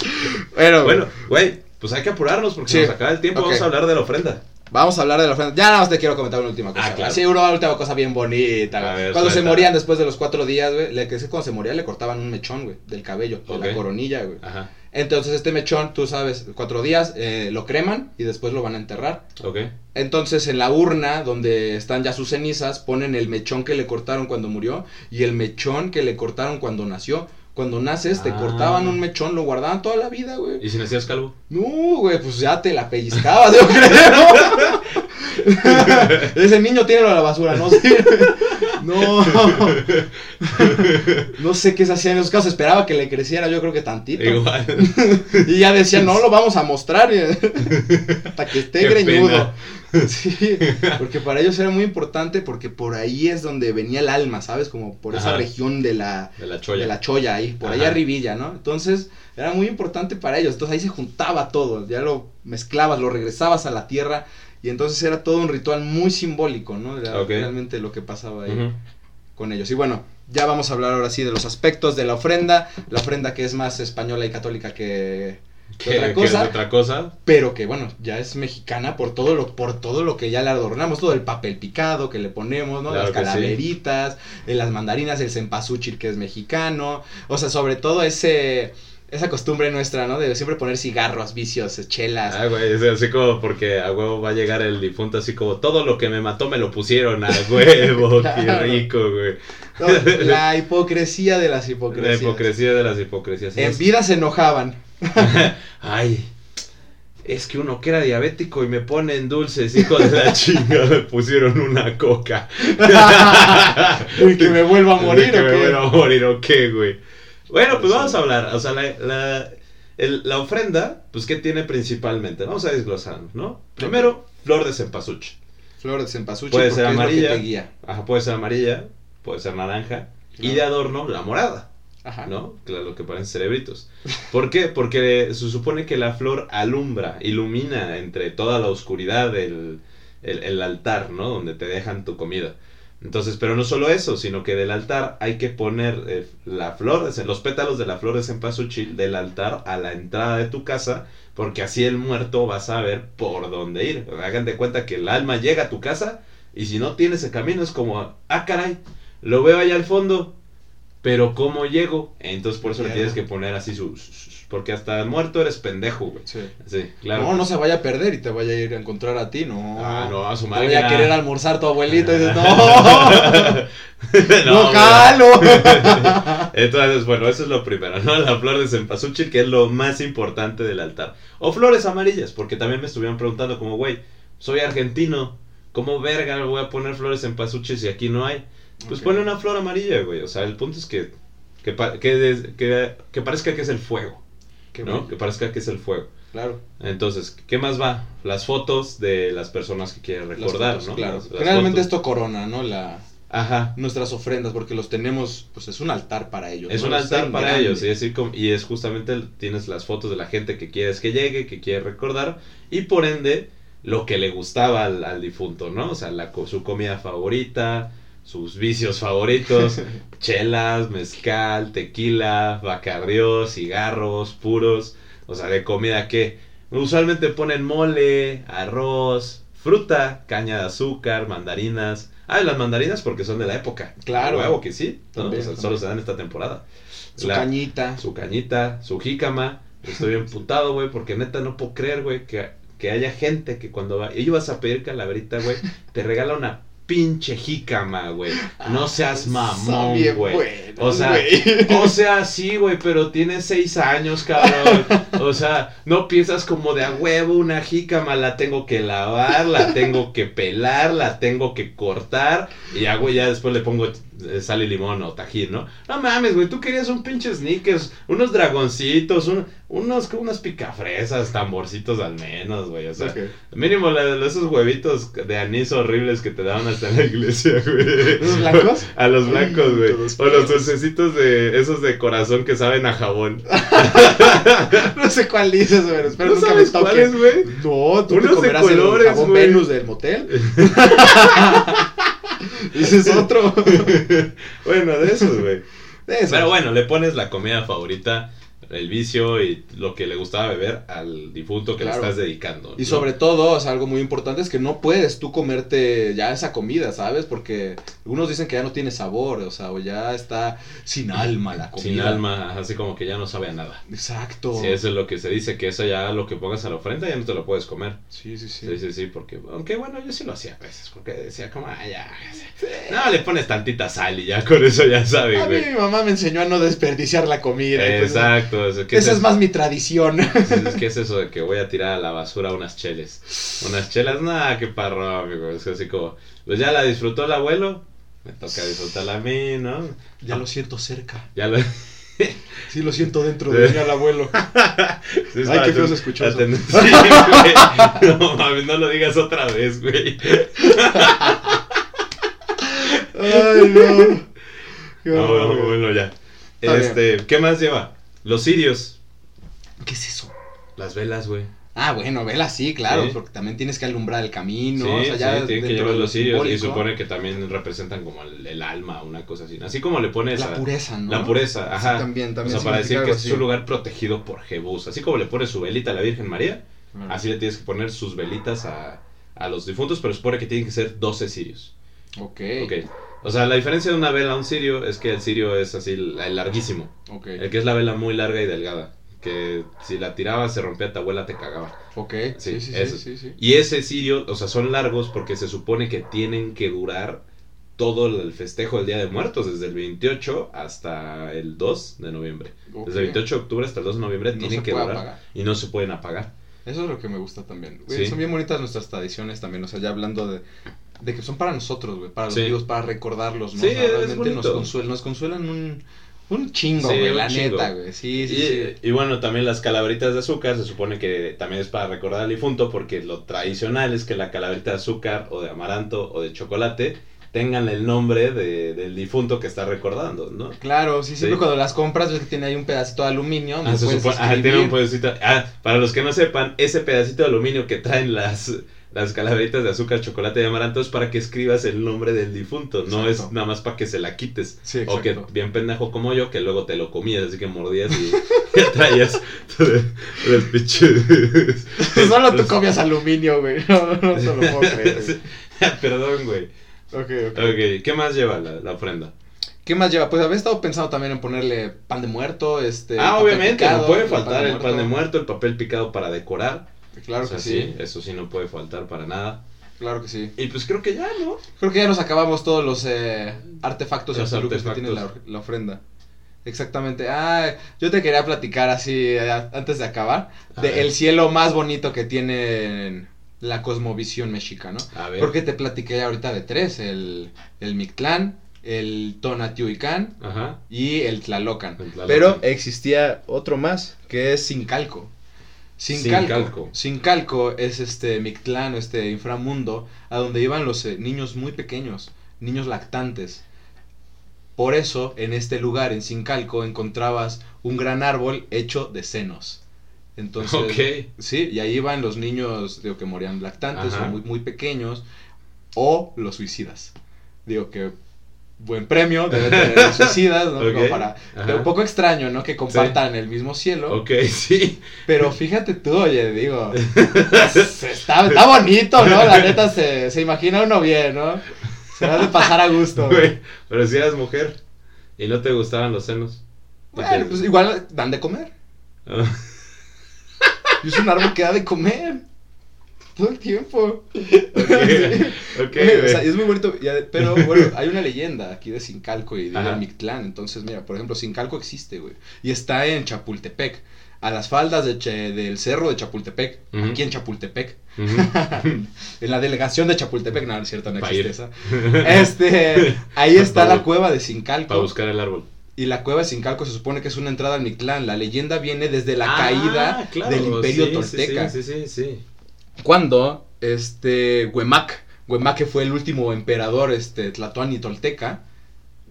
Bueno, bueno, güey, pues hay que apurarnos porque Sí. se nos acaba el tiempo. Vamos a hablar de la ofrenda. Vamos a hablar de la ofrenda. Ya nada más te quiero comentar una última cosa. Ah, claro. Sí, una última cosa bien bonita, güey. Ver, Cuando se morían después de los cuatro días, güey, le que cuando se moría le cortaban un mechón, güey, del cabello, de la coronilla, güey. Ajá, Entonces este mechón, tú sabes, cuatro días, eh, lo creman y después lo van a enterrar. ok. Entonces en la urna donde están ya sus cenizas ponen el mechón que le cortaron cuando murió y el mechón que le cortaron cuando nació. Cuando naces te Ah. cortaban un mechón, lo guardaban toda la vida, güey. ¿Y si nacías calvo? No, güey, pues ya te la pellizcabas, <laughs> yo creo. <laughs> Ese niño tiene a la basura, no sirve. <laughs> No. <laughs> No sé qué se hacía en esos casos. Esperaba que le creciera, yo creo que tantito. Igual. <laughs> Y ya decían, no <laughs> lo vamos a mostrar hasta que esté Qué greñudo. pena. Sí, porque para ellos era muy importante porque por ahí es donde venía el alma, ¿sabes? Como por esa región de la, De la cholla. de la cholla ahí, por Ajá. allá arribilla, ¿no? Entonces era muy importante para ellos. Entonces ahí se juntaba todo, ya lo mezclabas, lo regresabas a la tierra y entonces era todo un ritual muy simbólico, ¿no? Era realmente lo que pasaba ahí con ellos. Y bueno, ya vamos a hablar ahora sí de los aspectos de la ofrenda, la ofrenda que es más española y católica que, que ¿Qué- otra es cosa, otra cosa? pero que bueno, ya es mexicana por todo lo por todo lo que ya le adornamos, todo el papel picado que le ponemos, ¿no? Claro Las sí. calaveritas, eh, las mandarinas, el cempasúchil que es mexicano, o sea, sobre todo ese esa costumbre nuestra, ¿no? De siempre poner cigarros, vicios, chelas. Ah, güey, es así como porque a huevo va a llegar el difunto así como todo lo que me mató me lo pusieron a <laughs> huevo, qué rico, güey. No, la hipocresía de las La hipocresías. hipocresía de las hipocresías. En vida se enojaban. <laughs> Ay, es que uno que era diabético y me ponen dulces, hijo de la <laughs> chinga, me pusieron una coca. Uy, que me vuelva a morir, que ¿o me qué? vuelva a morir, ¿o qué, güey? Bueno, pues vamos a hablar, o sea, la, la, el- la ofrenda, pues, ¿qué tiene principalmente? Vamos a desglosar, ¿no? Primero, flor de cempasúchil. Flor de cempasúchil Puede ser amarilla. guía. Ajá, puede ser amarilla, puede ser naranja. Y de adorno, la morada. Ajá. ¿no? Claro, lo que parecen cerebritos. ¿Por qué? Porque se supone que la flor alumbra, ilumina entre toda la oscuridad del el, el altar, ¿no? Donde te dejan tu comida. Entonces, pero no solo eso, sino que del altar hay que poner eh, la flor, los pétalos de la flor de cempasúchil del altar a la entrada de tu casa, porque así el muerto va a saber por dónde ir. Hagan de cuenta que el alma llega a tu casa y si no tienes el camino es como, ah, caray, lo veo allá al fondo, pero ¿cómo llego? Entonces por eso le tienes que poner así su... Porque hasta muerto eres pendejo, güey. Sí. Sí, claro. No, no se vaya a perder y te vaya a ir a encontrar a ti, no. Ah, no, a su Te madre. vaya a querer almorzar tu abuelito y dices, <laughs> no, no, <laughs> no, jalo. <laughs> Entonces, bueno, eso es lo primero, ¿no? La flor de cempasúchil, que es lo más importante del altar. O flores amarillas, porque también me estuvieron preguntando como, güey, soy argentino, ¿cómo verga voy a poner flores cempasúchil si aquí no hay? Pues pone una flor amarilla, güey. O sea, el punto es que, que, que, que parezca que es el fuego, Qué ¿no? bueno. Que parezca que es el fuego. Claro. Entonces, ¿qué más va? Las fotos de las personas que quieren las recordar, fotos, ¿no? Claro. Las- las Generalmente fotos. esto corona, ¿no? La, Ajá. nuestras ofrendas, porque los tenemos, pues es un altar para ellos. Es ¿no? un altar para grande. ellos, y, como- y es justamente, tienes las fotos de la gente que quieres que llegue, que quiere recordar, y por ende, lo que le gustaba al, al difunto, ¿no? O sea, la, su comida favorita, sus vicios favoritos, <laughs> chelas, mezcal, tequila, bacardió, cigarros, puros, o sea, de comida que Usualmente ponen mole, arroz, fruta, caña de azúcar, mandarinas. Ah, las mandarinas porque son de la época. Claro. Huevo que sí. ¿no? También, O sea, también. solo se dan esta temporada. Su La- cañita. Su cañita, su jícama. Estoy <laughs> emputado, güey, porque neta no puedo creer, güey, que, que haya gente que cuando va, y vas a pedir calaverita, güey, te regala una pinche jícama, güey. No seas Son mamón, güey. O sea, o sea, sí, güey, pero tienes seis años, cabrón. O sea, no piensas como de a huevo una jícama, la tengo que lavar, la tengo que pelar, la tengo que cortar. Y ya, güey, ya después le pongo eh, sal y limón o tajín, ¿no? No mames, güey, tú querías un pinche sneakers, unos dragoncitos, un- unos, unas picafresas, tamborcitos al menos, güey. O sea, mínimo la- esos huevitos de anís horribles que te daban hasta en la iglesia, <laughs> güey. ¿Los blancos? A los blancos, Ay, güey. O los dulcecitos de esos de corazón que saben a jabón. <laughs> No sé cuál dices, güey. Espero ¿No nunca sabes cuáles, güey? No, tú Unos te de comerás colores, el jabón güey. Venus del motel. <laughs> <laughs> Ese es otro. <laughs> bueno, de esos, güey. Pero bueno, le pones la comida favorita, el vicio y lo que le gustaba beber al difunto que Claro. le estás dedicando. Y sobre todo, o sea, algo muy importante es que no puedes tú comerte ya esa comida, ¿sabes? Porque algunos dicen que ya no tiene sabor, o sea, o ya está sin alma la comida. Sin alma, así como que ya no sabe a nada. Exacto. Sí, eso es lo que se dice, que eso ya lo que pongas a la ofrenda ya no te lo puedes comer. Sí, sí, sí. Sí, sí, sí, porque, aunque bueno, yo sí lo hacía a veces, porque decía como, ah, ya, no, le pones tantita sal y ya con eso ya sabes, A mí güey. mi mamá me enseñó a no desperdiciar la comida. pues, Exacto, o sea, ¿qué esa es más mi tradición. <laughs> Entonces, ¿Qué es eso de que voy a tirar a la basura unas cheles? Unas chelas, nada, qué parro, amigo. Es así como, pues ya la disfrutó el abuelo, me toca disfrutarla a mí, ¿no? ya lo siento cerca. Ya lo... <laughs> Sí, lo siento dentro de mí al abuelo. Sí, es Ay, qué feo se escuchó eso. <laughs> Sí. No mames, no lo digas otra vez, güey. Ay, no. No, bueno, bueno, ya. Este, ¿qué más lleva? Los cirios. ¿Qué es eso? Las velas, güey. Ah, bueno, vela sí, claro, Sí. porque también tienes que alumbrar el camino. sí, o sea, ya sí, tienen que llevar los cirios y supone que también representan como el, el alma, una cosa así. Así como le pones La a- pureza, ¿no? La pureza, ajá. también, también O sea, para decir que es un lugar protegido por Jebús. Así como le pones su velita a la Virgen María, Claro. así le tienes que poner sus velitas a, a los difuntos, pero supone que tienen que ser 12 cirios. Ok. Ok. O sea, la diferencia de una vela a un cirio es que el cirio es así, el larguísimo. El que es la vela muy larga y delgada. Que si la tirabas, se rompía tu abuela, te cagaba. Ok. Sí, Sí, sí, sí. Y ese cirio, o sea, son largos porque se supone que tienen que durar todo el festejo del Día de Muertos, desde el 28 hasta el 2 de noviembre. Desde el 28 de octubre hasta el 2 de noviembre No tienen que durar apagar. y no se pueden apagar. Eso es lo que me gusta también. Güey, Sí. Son bien bonitas nuestras tradiciones también, o sea, ya hablando de, de que son para nosotros, güey, para los Sí. vivos, para recordarlos, ¿no? Sí, O sea, es realmente nos nos consuelan un, un chingo, Sí, güey, un la chingo. neta, güey. Sí, sí, y, sí. y bueno, también las calaveritas de azúcar se supone que también es para recordar al difunto porque lo tradicional es que la calaverita de azúcar o de amaranto o de chocolate tengan el nombre de- del difunto que está recordando, ¿no? Claro, sí, siempre Sí. cuando las compras ves que tiene ahí un pedacito de aluminio. Ah, se supone- ah, tiene un pedacito. Ah, para los que no sepan, ese pedacito de aluminio que traen las, las calaveritas de azúcar, chocolate y amaranto es para que escribas el nombre del difunto. No es nada más para que se la quites. Sí, o que bien pendejo como yo, que luego te lo comías, así que mordías y <laughs> ya traías todo el- los pinches. Solo tú comías aluminio, güey. No, no te lo puedo creer. güey. <laughs> <laughs> Perdón, güey. Ok, ok. Ok, ¿qué más lleva la, la ofrenda? ¿Qué más lleva? Pues había estado pensando también en ponerle pan de muerto, este... ah, obviamente, picado, no puede el faltar el pan de muerto, el papel picado para decorar. Claro O sea, que sí, Eso sí no puede faltar para nada. claro que sí. Y pues creo que ya, ¿no? Creo que ya nos acabamos todos los eh, artefactos Los absolutos que artefactos. tiene la, la ofrenda. Exactamente. Ah, yo te quería platicar así eh, antes de acabar A de ver. el cielo más bonito que tiene la cosmovisión mexicana. A ver. Porque te platiqué ahorita de tres, el, el Mictlán, el Tonatiuhicán y el Tlalocan. El Tlalocan. Pero existía otro más, que es Sincalco. Sincalco. Sincalco. Sincalco es este Mictlán, este inframundo, a donde iban los eh, niños muy pequeños, niños lactantes. Por eso, en este lugar, en Sincalco, encontrabas un gran árbol hecho de senos. Entonces, sí, y ahí iban los niños, digo, que morían lactantes o muy, muy pequeños, o los suicidas. Digo que buen premio, <laughs> debe tener los suicidas, ¿no? Para, ajá. un poco extraño, ¿no? Que compartan el mismo cielo. Ok, <laughs> sí. Pero fíjate tú, oye, digo, <laughs> está, está bonito, ¿no? La neta se, se imagina uno bien, ¿no? Se va de pasar a gusto. Pero si eras mujer y no te gustaban los senos. ¿y Bueno, pues igual dan de comer. Y es un árbol que da de comer. Todo el tiempo. ok, <laughs> ok, o sea, es muy bonito. Pero <laughs> bueno, hay una leyenda aquí de Sincalco y de Ajá. Mictlán. Entonces, mira, por ejemplo, Sincalco existe, güey. Y está en Chapultepec. A las faldas de Che- del cerro de Chapultepec. Aquí en Chapultepec. <laughs> En la delegación de Chapultepec. No, no es cierto, no existe esa. Este, ahí está la cueva de Sincalco. Para buscar el árbol. Y la cueva de Sincalco se supone que es una entrada al Mictlán. La leyenda viene desde la Ah, caída claro, del Imperio sí, Tolteca. Sí, sí, sí, sí. Cuando este Huemac, Huemac que fue el último emperador este Tlatoani Tolteca,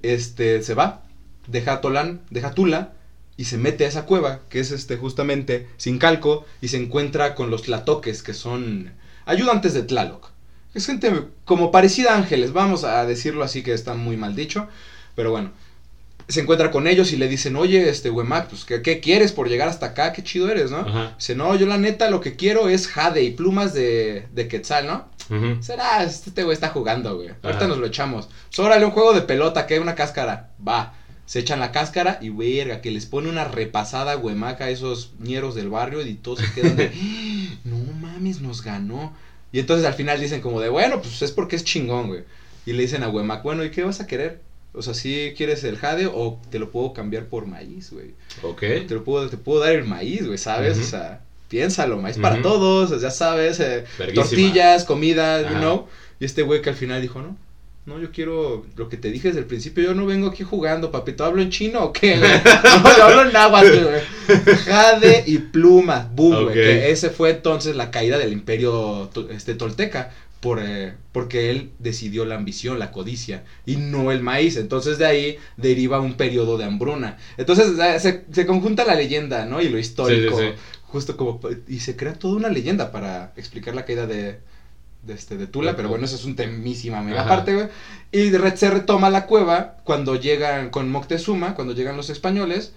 este se va, deja Tolán, deja Tula y se mete a esa cueva, que es este justamente Sincalco y se encuentra con los tlatoques que son ayudantes de Tlaloc. Es gente como parecida a ángeles, vamos a decirlo así que está muy mal dicho, pero bueno. Se encuentra con ellos y le dicen, oye, este, Huemac, pues, ¿qué, qué quieres por llegar hasta acá? Qué chido eres, ¿no? Ajá. Dice, no, yo la neta lo que quiero es jade y plumas de, de quetzal, ¿no? Será, este güey está jugando, güey. Ahorita nos lo echamos. Pues órale, un juego de pelota, que hay una cáscara. Va. Se echan la cáscara y verga, que les pone una repasada huemaca a esos ñeros del barrio y todos se quedan de, "Ah, no mames, nos ganó. Y entonces al final dicen como de, bueno, pues es porque es chingón, güey. Y le dicen a Huemac, bueno, ¿y qué vas a querer? O sea, si quieres el jade o te lo puedo cambiar por maíz, güey. Ok. Te lo puedo, te puedo dar el maíz, güey, ¿sabes? O sea, piénsalo, maíz para todos, ya sabes, eh, tortillas, comida, you Ajá. know. Y este güey que al final dijo, no, no, yo quiero lo que te dije desde el principio, yo no vengo aquí jugando, papito, ¿hablo en chino o qué, güey? <laughs> <laughs> No, yo hablo en náhuatl, güey. Jade y pluma, boom, güey. Que ese fue entonces la caída del imperio este, tolteca. Por, eh, porque él decidió la ambición, la codicia, y no el maíz. Entonces de ahí deriva un periodo de hambruna. Entonces se, se conjunta la leyenda, ¿no? Y lo histórico. Sí, sí, sí. Justo como... Y se crea toda una leyenda para explicar la caída de, de, este, de Tula. Pero bueno, eso es un temísima mega Ajá. parte, güey. Y de re- se retoma la cueva cuando llegan con Moctezuma, cuando llegan los españoles.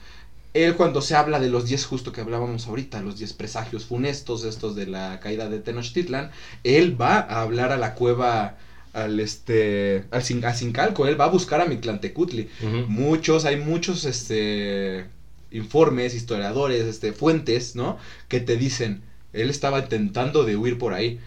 Él cuando se habla de los 10 justo que hablábamos ahorita, los 10 presagios funestos estos de la caída de Tenochtitlan, él va a hablar a la cueva al este al Sin- a Sincalco, él va a buscar a Mictlantecutli. Ujú. Muchos, hay muchos este informes, historiadores, este fuentes, ¿no? Que te dicen, él estaba intentando de huir por ahí.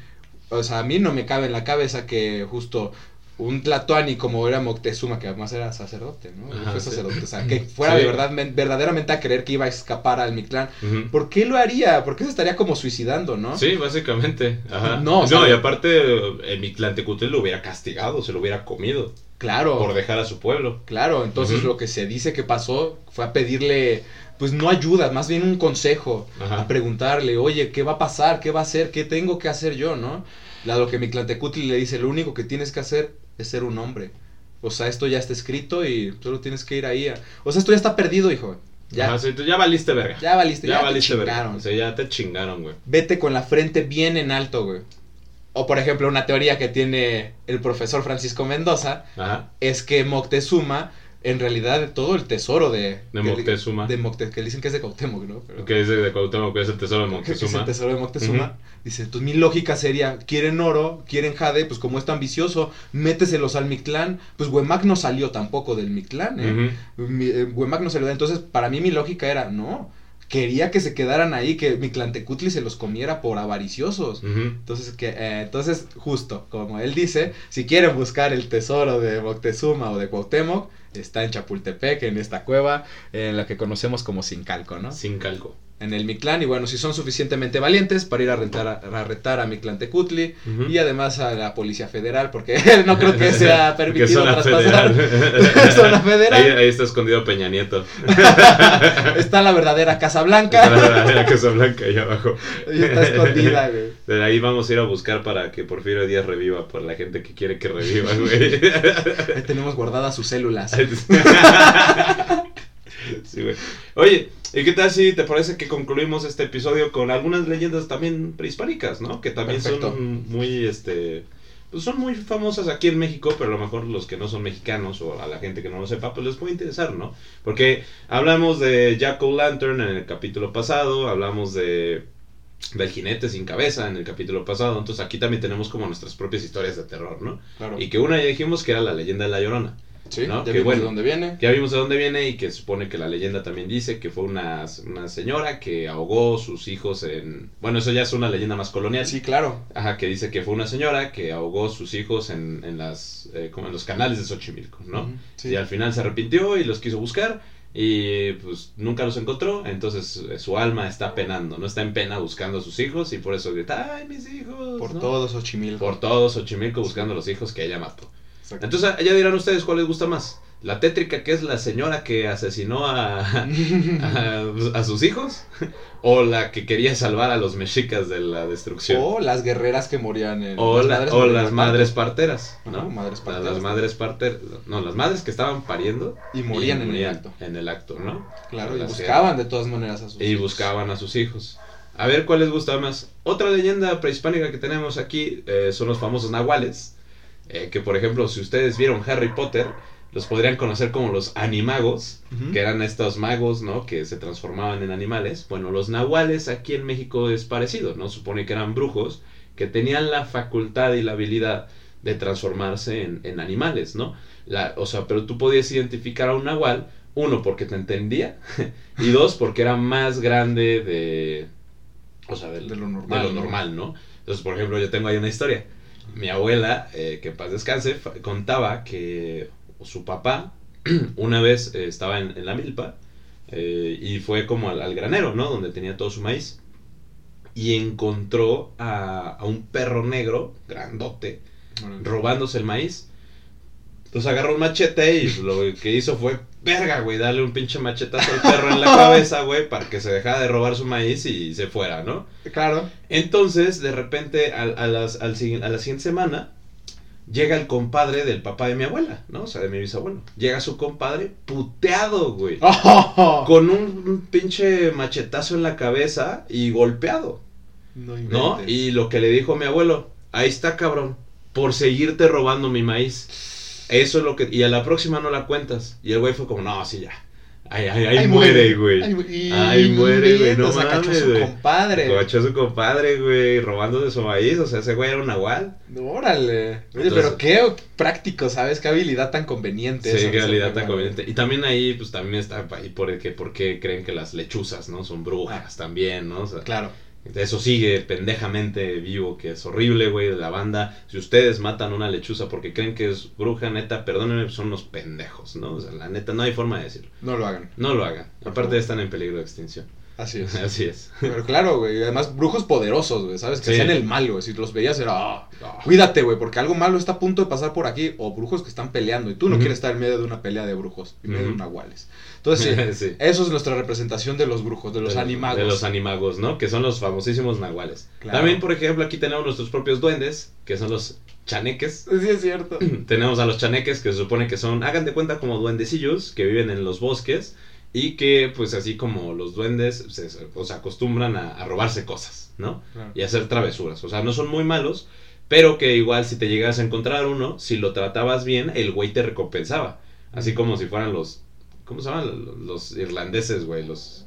O sea, a mí no me cabe en la cabeza que justo un Tlatoani como era Moctezuma, que además era sacerdote, ¿no? Ajá, fue sí. sacerdote, o sea, que fuera Sí. de verdad, men- verdaderamente a creer que iba a escapar al Mictlán. ¿Por qué lo haría? ¿Por qué se estaría como suicidando, no? Sí, básicamente. Ajá. No, o sea- y aparte, el Mictlantecutli lo hubiera castigado, se lo hubiera comido Claro. por dejar a su pueblo. Claro, entonces lo que se dice que pasó fue a pedirle, pues no ayuda, más bien un consejo, Ajá. a preguntarle, oye, ¿qué va a pasar? ¿Qué va a hacer? ¿Qué tengo que hacer yo, no? La, lo que Mictlantecutli le dice, lo único que tienes que hacer es ser un hombre. O sea, esto ya está escrito y solo tienes que ir ahí. a- O sea, esto ya está perdido, hijo. Ya, Ajá, sí, tú ya valiste verga. ya valiste, ya, ya, te valiste verga. chingaron. O sea, ya te chingaron, güey. Vete con la frente bien en alto, güey. O por ejemplo, una teoría que tiene el profesor Francisco Mendoza Ajá. es que Moctezuma, en realidad, todo el tesoro de... De que- Moctezuma. De que dicen que es de Cuauhtémoc, ¿no? Pero- Que es de Cuauhtémoc, que es el tesoro de que es el Moctezuma. tesoro de Moctezuma. Dice, entonces mi lógica sería, quieren oro, quieren jade, pues como es tan ambicioso, méteselos al Mictlán. Pues Huemac no salió tampoco del Mictlán, ¿eh? Mi- eh, Huemac no salió Entonces, para mí mi lógica era, no, quería que se quedaran ahí, que Mictlantecutli se los comiera por avariciosos. Entonces, que, eh, entonces, justo, como él dice, si quieren buscar el tesoro de Moctezuma o de Cuauhtémoc, está en Chapultepec, en esta cueva, en la que conocemos como Sincalco, ¿no? Sin calco. En el Mictlán, y bueno, si son suficientemente valientes para ir a, rentar a, a retar a Mictlantecutli Ujú. y además a la Policía Federal, porque <laughs> no creo que sea <laughs> permitido traspasar. federal. <laughs> Zona federal. Ahí, ahí está escondido Peña Nieto. Está la verdadera Casa Está Blanca la, la Casa Blanca ahí abajo. y está escondida, güey. De ahí vamos a ir a buscar para que Porfirio Díaz reviva por la gente que quiere que reviva, güey. Ahí tenemos guardadas sus células. Sí, güey. Oye, ¿y qué tal si te parece que concluimos este episodio con algunas leyendas también prehispánicas, ¿no? Que también Perfecto. son muy, este, pues son muy famosas aquí en México, pero a lo mejor los que no son mexicanos o a la gente que no lo sepa, pues les puede interesar, ¿no? Porque hablamos de Jack O'Lantern en el capítulo pasado, hablamos de del jinete sin cabeza en el capítulo pasado, entonces aquí también tenemos como nuestras propias historias de terror, ¿no? Claro. Y que una ya dijimos que era la leyenda de la Llorona. Sí, ¿no? ya Que vimos bueno. de dónde viene. Ya vimos de dónde viene y que supone que la leyenda también dice que fue una, una señora que ahogó sus hijos en... Bueno, eso ya es una leyenda más colonial. Sí, claro. Ajá, que dice que fue una señora que ahogó sus hijos en, en las, eh, como en los canales de Xochimilco, ¿no? Sí. Y al final se arrepintió y los quiso buscar y pues nunca los encontró, entonces eh, su alma está penando, no está en pena buscando a sus hijos y por eso grita, ¡ay, mis hijos! Por ¿no? todos Xochimilco. Por todos Xochimilco buscando a los hijos que ella mató. Exacto. Entonces ya dirán ustedes cuál les gusta más. La tétrica que es la señora que asesinó a, <laughs> a, a sus hijos o la que quería salvar a los mexicas de la destrucción. O las guerreras que morían en. O, la- madres o las madres parteras, ¿no? Ajá, madres La- parteras. Las madres parteras, no, las madres que estaban pariendo Y morían en el acto. en el acto, ¿no? Claro, y Las- buscaban de todas maneras a sus. y hijos. buscaban a sus hijos. A ver cuál les gusta más. Otra leyenda prehispánica que tenemos aquí eh, son los famosos nahuales. Eh, que por ejemplo, si ustedes vieron Harry Potter, los podrían conocer como los animagos, que eran estos magos, ¿no? Que se transformaban en animales. Bueno, los nahuales aquí en México es parecido, ¿no? Supone que eran brujos que tenían la facultad y la habilidad de transformarse en, en animales, ¿no? La, o sea, pero tú podías identificar a un nahual, uno, porque te entendía, <laughs> y dos, porque era más grande de... O sea, del- De lo normal, de lo ¿no? normal, ¿no? Entonces, por ejemplo, yo tengo ahí una historia. Mi abuela, eh, que en paz descanse, contaba que su papá <clears throat> una vez eh, estaba en, en la milpa eh, y fue como al, al granero, ¿no? Donde tenía todo su maíz. Y encontró a, a un perro negro, grandote, robándose el maíz. Entonces agarró un machete y lo que hizo fue, verga, güey, darle un pinche machetazo al perro en la <laughs> cabeza, güey, para que se dejara de robar su maíz y se fuera, ¿no? Claro. Entonces, de repente, al- a, las, a la siguiente semana, llega el compadre del papá de mi abuela, ¿no? O sea, de mi bisabuelo. Llega su compadre puteado, güey. ¡Oh! <laughs> Con un, pinche machetazo en la cabeza y golpeado, No ¿no? Y lo que le dijo mi abuelo, ahí está, cabrón, por seguirte robando mi maíz. Eso es lo que... Y a la próxima no la cuentas. Y el güey fue como, no, sí, ya. Ahí, ahí, ahí muere, güey. Y- Ahí muere, güey, no sea, cachó a mames, su güey. compadre. Cachó a su compadre, güey, robando de su maíz. O sea, ese güey era un nahual. Órale. Oye, Entonces- pero qué práctico, ¿sabes? Qué habilidad tan conveniente. Sí, qué habilidad tan conveniente. Y también ahí, pues también está ahí por, el que, por qué creen que las lechuzas, ¿no? Son brujas también, ¿no? O sea, Claro. Eso sigue pendejamente vivo, que es horrible, güey, de la banda. Si ustedes matan una lechuza porque creen que es bruja, neta, perdónenme, son unos pendejos, ¿no? O sea, la neta, no hay forma de decirlo. No lo hagan. No lo hagan. Aparte están en peligro de extinción. Así es. Así es. Pero claro, güey. Además, brujos poderosos, güey. ¿Sabes? Que Sí. hacían el mal, güey. Si los veías era. "Ah, cuídate, güey. Porque algo malo está a punto de pasar por aquí. O brujos que están peleando. Y tú no quieres estar en medio de una pelea de brujos. En medio de Ujú. nahuales. Entonces, sí, <laughs> Sí. Eso es nuestra representación de los brujos, de los De- animagos. De los animagos, ¿no? Que son los famosísimos nahuales. Claro. También, por ejemplo, aquí tenemos nuestros propios duendes, que son los chaneques. Sí, es cierto. <clears throat> tenemos a los chaneques que se supone que son, hagan de cuenta como duendecillos que viven en los bosques y que pues así como los duendes se, acostumbran a, a robarse cosas, ¿no? Claro. Y a hacer travesuras. O sea, no son muy malos, pero que igual si te llegas a encontrar uno, si lo tratabas bien, el güey te recompensaba. Así como si fueran los, ¿cómo se llaman? Los irlandeses, güey, los...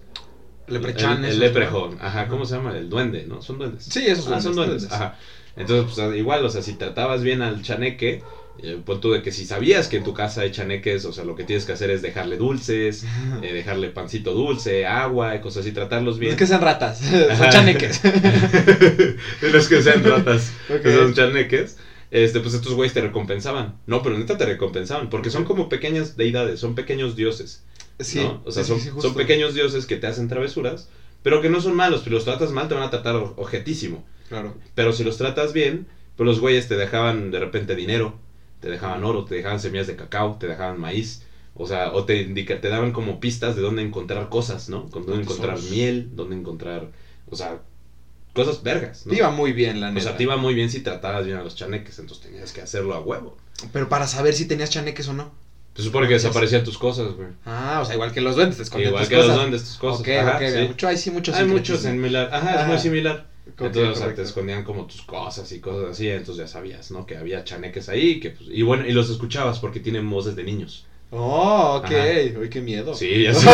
Leprechan, El, el ¿no? ajá, ¿cómo se llama? El duende, ¿no? Son duendes. Sí, esos Ah, son duendes. duendes. Ajá. Entonces, pues igual, o sea, si tratabas bien al chaneque, eh, pon tú de que si sabías que en tu casa hay chaneques, o sea, lo que tienes que hacer es dejarle dulces, <laughs> eh, dejarle pancito dulce, agua y cosas así, tratarlos No bien. es que sean ratas, <laughs> son chaneques. <laughs> no es que sean ratas, Ok. que son chaneques. Este, pues estos güeyes te recompensaban. No, pero neta te recompensaban, porque son como pequeñas deidades, son pequeños dioses. Sí, ¿no? O sea, sí, son, sí, justo. son pequeños dioses que te hacen travesuras, pero que no son malos, pero los tratas mal te van a tratar objetísimo. Claro. Pero si los tratas bien, pues los güeyes te dejaban de repente dinero, te dejaban oro, te dejaban semillas de cacao, te dejaban maíz. O sea, o te indica, te daban como pistas de dónde encontrar cosas, ¿no? Con dónde encontrar miel, dónde encontrar, o sea, cosas vergas, ¿no? Te iba muy bien, la o neta. sea, te iba muy bien si tratabas bien a los chaneques, entonces tenías que hacerlo a huevo. Pero para saber si tenías chaneques o no. Se supone que desaparecían tus cosas, güey. Ah, o sea, igual que los duendes, te escondían Igual tus que cosas. los duendes, tus cosas. Ok, Ajá, ok, sí. mucho, hay sí mucho Hay muchos similar. Ajá, es Ajá. muy similar. Entonces, o sea, te escondían como tus cosas y cosas así, entonces ya sabías, ¿no? Que había chaneques ahí, que pues, y bueno, y los escuchabas porque tienen voces de niños. Oh, ok. Ajá. Uy, qué miedo. Sí, ya <laughs> sé.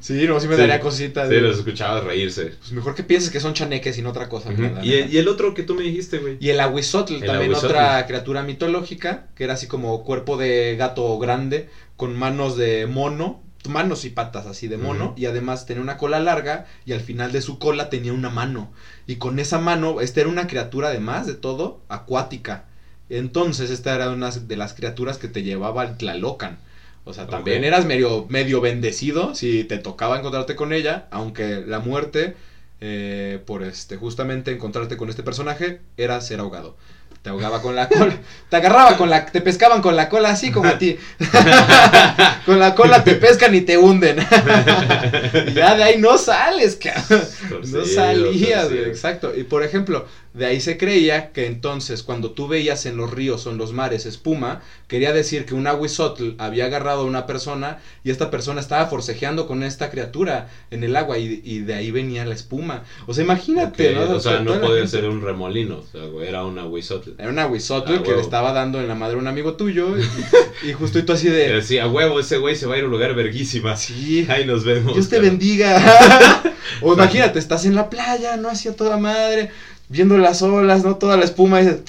Sí, no, sí me Sí. daría cosita. Sí, los escuchabas reírse. Pues mejor que pienses que son chaneques y no otra cosa. La y, el otro que tú me dijiste, güey. Y el aguizotl, El también aguizotl. otra criatura mitológica, que era así como cuerpo de gato grande, con manos de mono, manos y patas así de mono, y además tenía una cola larga, y al final de su cola tenía una mano. Y con esa mano, esta era una criatura además de todo, acuática. Entonces, esta era una de las criaturas que te llevaba al Tlalocan. O sea, también eras medio, medio bendecido si te tocaba encontrarte con ella, aunque la muerte, eh, por este, justamente encontrarte con este personaje, era ser ahogado. Te ahogaba con la cola, te agarraba con la, te pescaban con la cola así como a ti. <laughs> con la cola te pescan y te hunden. <laughs> y ya de ahí no sales, cabrón. No Torcido, salías, torcido. exacto. Y por ejemplo, de ahí se creía que entonces cuando tú veías en los ríos o en los mares espuma, quería decir que un aguizotl había agarrado a una persona y esta persona estaba forcejeando con esta criatura en el agua y, y de ahí venía la espuma. O sea, imagínate. O sea, no podía ser un remolino, o sea, güey, era una huizotl. Era un aguizotl Ah, que le estaba dando en la madre a un amigo tuyo y, <laughs> y justo y tú así de... decía, huevo, ese güey se va a ir a un lugar verguísima. Sí, Ahí nos vemos. Dios te bendiga. <laughs> o imagínate, estás en la playa, no hacía toda madre, viendo las olas, no toda la espuma, y dices,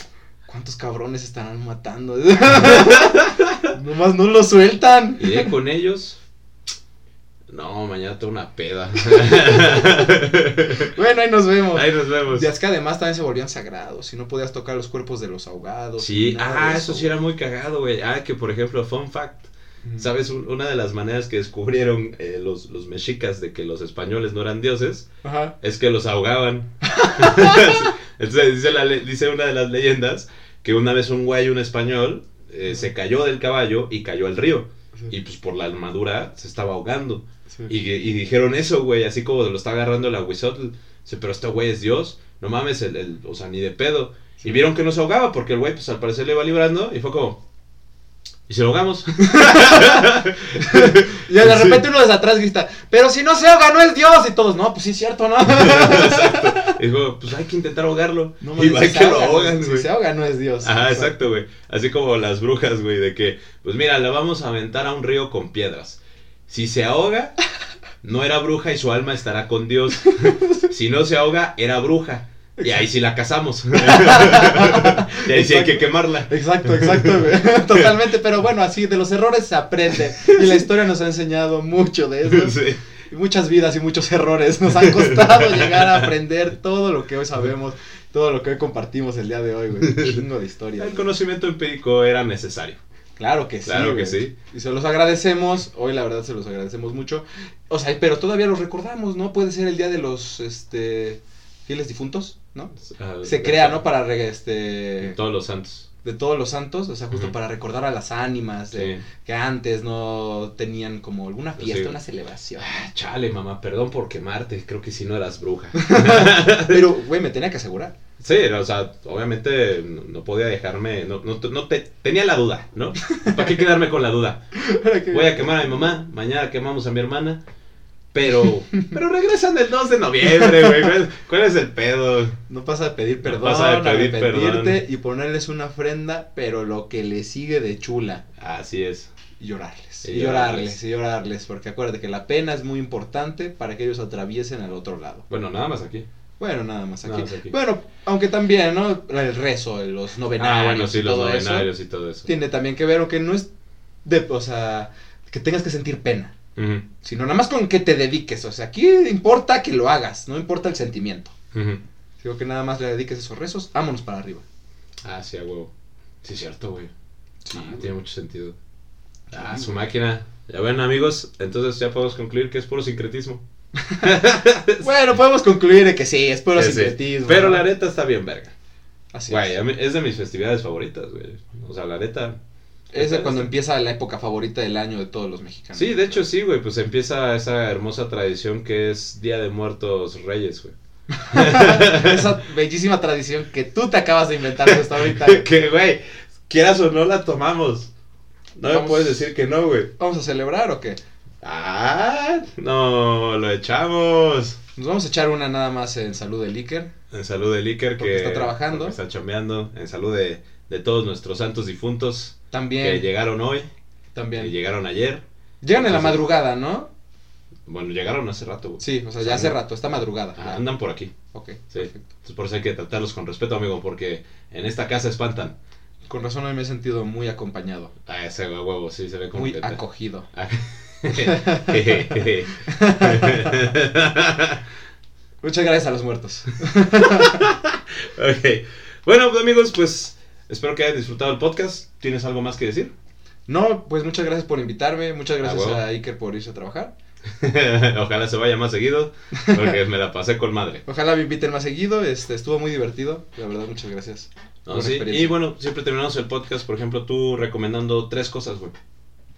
¿cuántos cabrones estarán matando? <laughs> Nomás no lo sueltan. Y de con ellos. No, mañana tengo una peda. <laughs> Bueno, ahí nos vemos. Ahí nos vemos. Y es que además también se volvían sagrados y no podías tocar los cuerpos de los ahogados. Sí, ah, de eso sí era muy cagado, güey. Ah, que por ejemplo, fun fact. ¿Sabes? Un- Una de las maneras que descubrieron eh, los, los mexicas de que los españoles no eran dioses Ajá. es que los ahogaban. <laughs> Entonces dice, la una de las leyendas que una vez un güey, un español, eh, se cayó del caballo y cayó al río. Y pues por la armadura se estaba ahogando. Sí. Y, y dijeron eso, güey, así como lo está agarrando el aguizotl. Dice, pero este güey es Dios. No mames, el, el- o sea, ni de pedo. Y vieron que no se ahogaba porque el güey, pues al parecer le iba librando. Y fue como, ¿y si lo ahogamos? <laughs> Y de repente uno desde atrás grita, pero si no se ahoga, no es Dios. Y todos, no, pues sí es cierto, ¿no? <laughs> y dijo, pues hay que intentar ahogarlo. No y va si se que lo ahoga, ahogan, Si güey. se ahoga, no es Dios. Ajá, exacto, güey. Así como las brujas, güey, de que, pues mira, la vamos a aventar a un río con piedras. Si se ahoga, no era bruja y su alma estará con Dios. <laughs> Si no se ahoga, era bruja. Y ahí sí la casamos. <laughs> y ahí sí hay que quemarla. Exacto, exacto. <laughs> Totalmente, pero bueno, así de los errores se aprende. Y la historia nos ha enseñado mucho de eso. Sí. Y muchas vidas y muchos errores nos han costado llegar a aprender todo lo que hoy sabemos, todo lo que hoy compartimos el día de hoy, güey. Un chingo de historia. El conocimiento empírico era necesario. Claro que sí. Claro que sí. Y se los agradecemos. Hoy la verdad se los agradecemos mucho. O sea, pero todavía los recordamos, ¿no? Puede ser el día de los este fieles difuntos, ¿no? Se crea, ¿no? Para re- este Todos los santos. de todos los santos, o sea, justo para recordar a las ánimas de- Sí. que antes no tenían como alguna fiesta, sí. una celebración. Ah, Chale, mamá, perdón por quemarte. Creo que si no eras bruja. <laughs> <laughs> Pero, güey, me tenía que asegurar. Sí, o sea, obviamente no, no podía dejarme, no, no, no te, tenía la duda, ¿no? ¿Para qué quedarme con la duda? <laughs> Voy a quemar a mi mamá, mañana quemamos a mi hermana, pero, <laughs> pero regresan el 2 de noviembre, güey, ¿cuál, cuál es el pedo? No pasa de pedir No perdón, pasa de pedir arrepentirte perdón. y ponerles una ofrenda, pero lo que le sigue de chula. Así es. Y llorarles, Y y llorarles, llorarles. y llorarles, porque acuérdate que la pena es muy importante para que ellos atraviesen al otro lado. Bueno, nada más aquí. Bueno, nada más aquí. Nada más aquí. Bueno, aunque también, ¿no? El rezo, los novenarios, Ah, bueno, sí, y los todo eso, novenarios y todo eso. tiene también que ver, aunque no es de, o sea, que tengas que sentir pena, Sino nada más con que te dediques, o sea, aquí importa que lo hagas, no importa el sentimiento. Digo que nada más le dediques esos rezos, vámonos para arriba. Ah, sí, a huevo. Sí, es cierto, güey. Sí, Ah, tiene mucho sentido. Ah, su máquina. Ya ven, amigos, entonces ya podemos concluir que es puro sincretismo. <laughs> Bueno, podemos concluir que sí, es puro Sí, sincretismo. Pero ¿no? la neta está bien verga. Así Güey, es. es de mis festividades favoritas, güey. O sea, la neta. Es de cuando empieza la época favorita del año de todos los mexicanos. Sí, de hecho sí, güey. Pues empieza esa hermosa tradición que es Día de Muertos Reyes, güey. <laughs> Esa bellísima tradición que tú te acabas de inventar justo ahorita. <laughs> que, güey, quieras o no la tomamos. No me puedes decir que no, güey. ¿Vamos a celebrar o qué? Ah, no, lo echamos. Nos vamos a echar una nada más en salud de Iker. En salud de Iker que está trabajando. está chambeando. En salud de, de todos nuestros santos difuntos También. que llegaron hoy, también. que llegaron ayer. Llegan en la madrugada, ¿no? Bueno, llegaron hace rato. güey. Sí, o sea, O ya sea, hace no- rato, está madrugada. Ah, andan por aquí. Ok, Sí. perfecto. Entonces por eso hay que tratarlos con respeto, amigo, porque en esta casa espantan. Con razón hoy me he sentido muy acompañado, Ah, ese huevo, sí, se ve como muy que acogido. <laughs> <laughs> Muchas gracias a los muertos. <laughs> ok. Bueno, pues, amigos, pues espero que hayan disfrutado el podcast. ¿Tienes algo más que decir? No, pues muchas gracias por invitarme, muchas gracias huevo. a Iker por irse a trabajar. <laughs> Ojalá se vaya más seguido, porque me la pasé con madre. Ojalá me inviten más seguido, este, estuvo muy divertido, la verdad, muchas gracias. No, sí. Y bueno, siempre terminamos el podcast, por ejemplo, tú recomendando tres cosas, güey.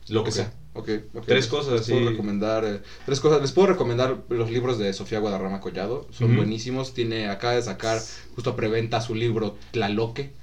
Lo que sea. ok, ok. Tres cosas les. Puedo recomendar, eh, tres cosas. Les puedo recomendar los libros de Sofía Guadarrama Collado. Son buenísimos. Tiene, acaba de sacar justo a preventa su libro Tlaloque.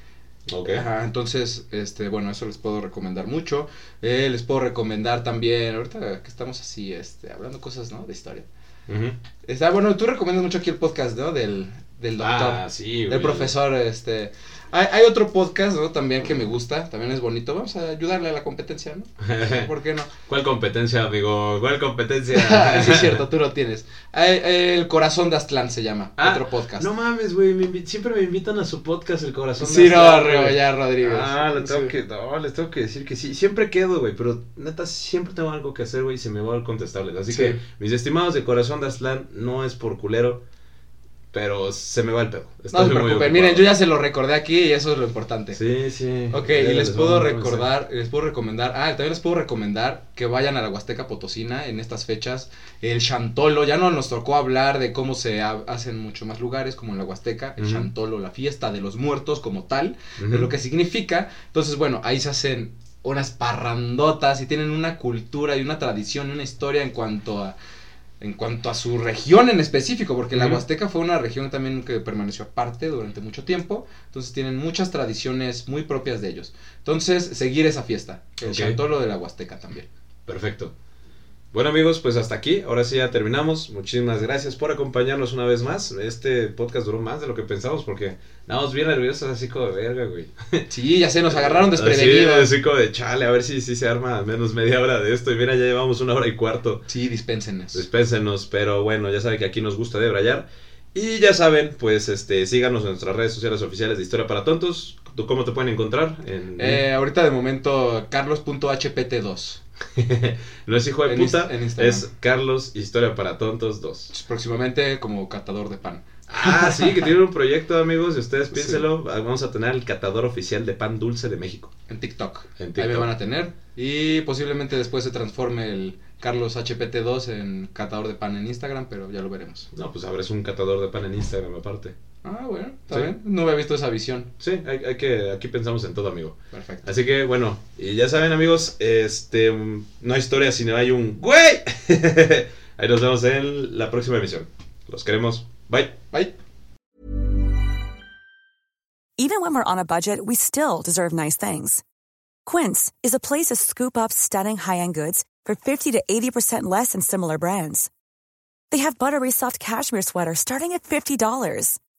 Ok. Ajá, entonces, este, bueno, eso les puedo recomendar mucho. Eh, les puedo recomendar también, ahorita que estamos así, este, hablando cosas, ¿no? De historia. Ujú. Está, bueno, tú recomiendas mucho aquí el podcast, ¿no? Del, del doctor. Ah, sí, güey. El profesor, este... Hay, hay otro podcast, ¿no? También que me gusta, también es bonito. Vamos a ayudarle a la competencia, ¿no? <laughs> ¿Por qué no? ¿Cuál competencia, amigo? ¿Cuál competencia? <laughs> sí, es cierto, tú lo tienes. El Corazón de Aztlán se llama, Ah, otro podcast. No mames, güey. me Siempre me invitan a su podcast, El Corazón de sí, no, Aztlán, Reo, güey. ya, Rodríguez. Ah, le tengo Sí. que, no, les tengo que decir que sí. Siempre quedo, güey, pero neta, siempre tengo algo que hacer, güey, y se me va a contestarles. Así Sí. que, mis estimados de Corazón de Aztlán, no es por culero, pero se me va el pedo. No se preocupen, miren, yo ya se lo recordé aquí y eso es lo importante. Sí, sí. Ok, y les les puedo recordar, les puedo recomendar, ah, también les puedo recomendar que vayan a la Huasteca Potosina en estas fechas. El Chantolo, ya no nos tocó hablar de cómo se ha- hacen mucho más lugares, como en la Huasteca, el Ujú. Chantolo, la fiesta de los muertos como tal, Ujú. de lo que significa. Entonces, bueno, ahí se hacen unas parrandotas y tienen una cultura y una tradición y una historia en cuanto a en cuanto a su región en específico, porque la. Huasteca fue una región también que permaneció aparte durante mucho tiempo, entonces tienen muchas tradiciones muy propias de ellos. Entonces, seguir esa fiesta, el Ok. Chantolo de la Huasteca también. Perfecto. Bueno amigos, pues hasta aquí, ahora sí ya terminamos. Muchísimas gracias por acompañarnos una vez más. Este podcast duró más de lo que pensamos porque estábamos bien nerviosos así como de verga, güey. <laughs> Sí, ya sé, nos agarraron desprevenidos. así como de chale, a ver si, si se arma al menos media hora de esto. Y mira, ya llevamos una hora y cuarto. Sí, dispénsenos. Dispénsenos, pero bueno, ya saben que aquí nos gusta debrayar. Y ya saben, pues este, síganos en nuestras redes sociales oficiales de Historia para Tontos. ¿Tú cómo te pueden encontrar? En, Eh, ahorita de momento, carlos.hpt2. <laughs> no es hijo de en puta, es Carlos Historia para Tontos 2. Próximamente como catador de pan. Ah, sí, que tiene un proyecto, amigos. Y ustedes Sí. piénselo. Vamos a tener el catador oficial de pan dulce de México. En TikTok. En Ahí me TikTok. van a tener. Y posiblemente después se transforme el Carlos HPT2 en catador de pan en Instagram, pero ya lo veremos. No, pues abres un catador de pan en Instagram aparte. Ah, bueno, está Sí. bien. No había visto esa visión. Sí, hay, hay que, aquí pensamos en todo, amigo. Perfecto. Así que bueno, y ya saben, amigos, este no hay historia si no hay un güey. <laughs> Ahí nos vemos en la próxima emisión. Los queremos. Bye. Bye. Even when we're on a budget, we still deserve nice things. Quince is a place to scoop up stunning high-end goods for 50 to 80% less than similar brands. They have buttery soft cashmere sweaters starting at $50,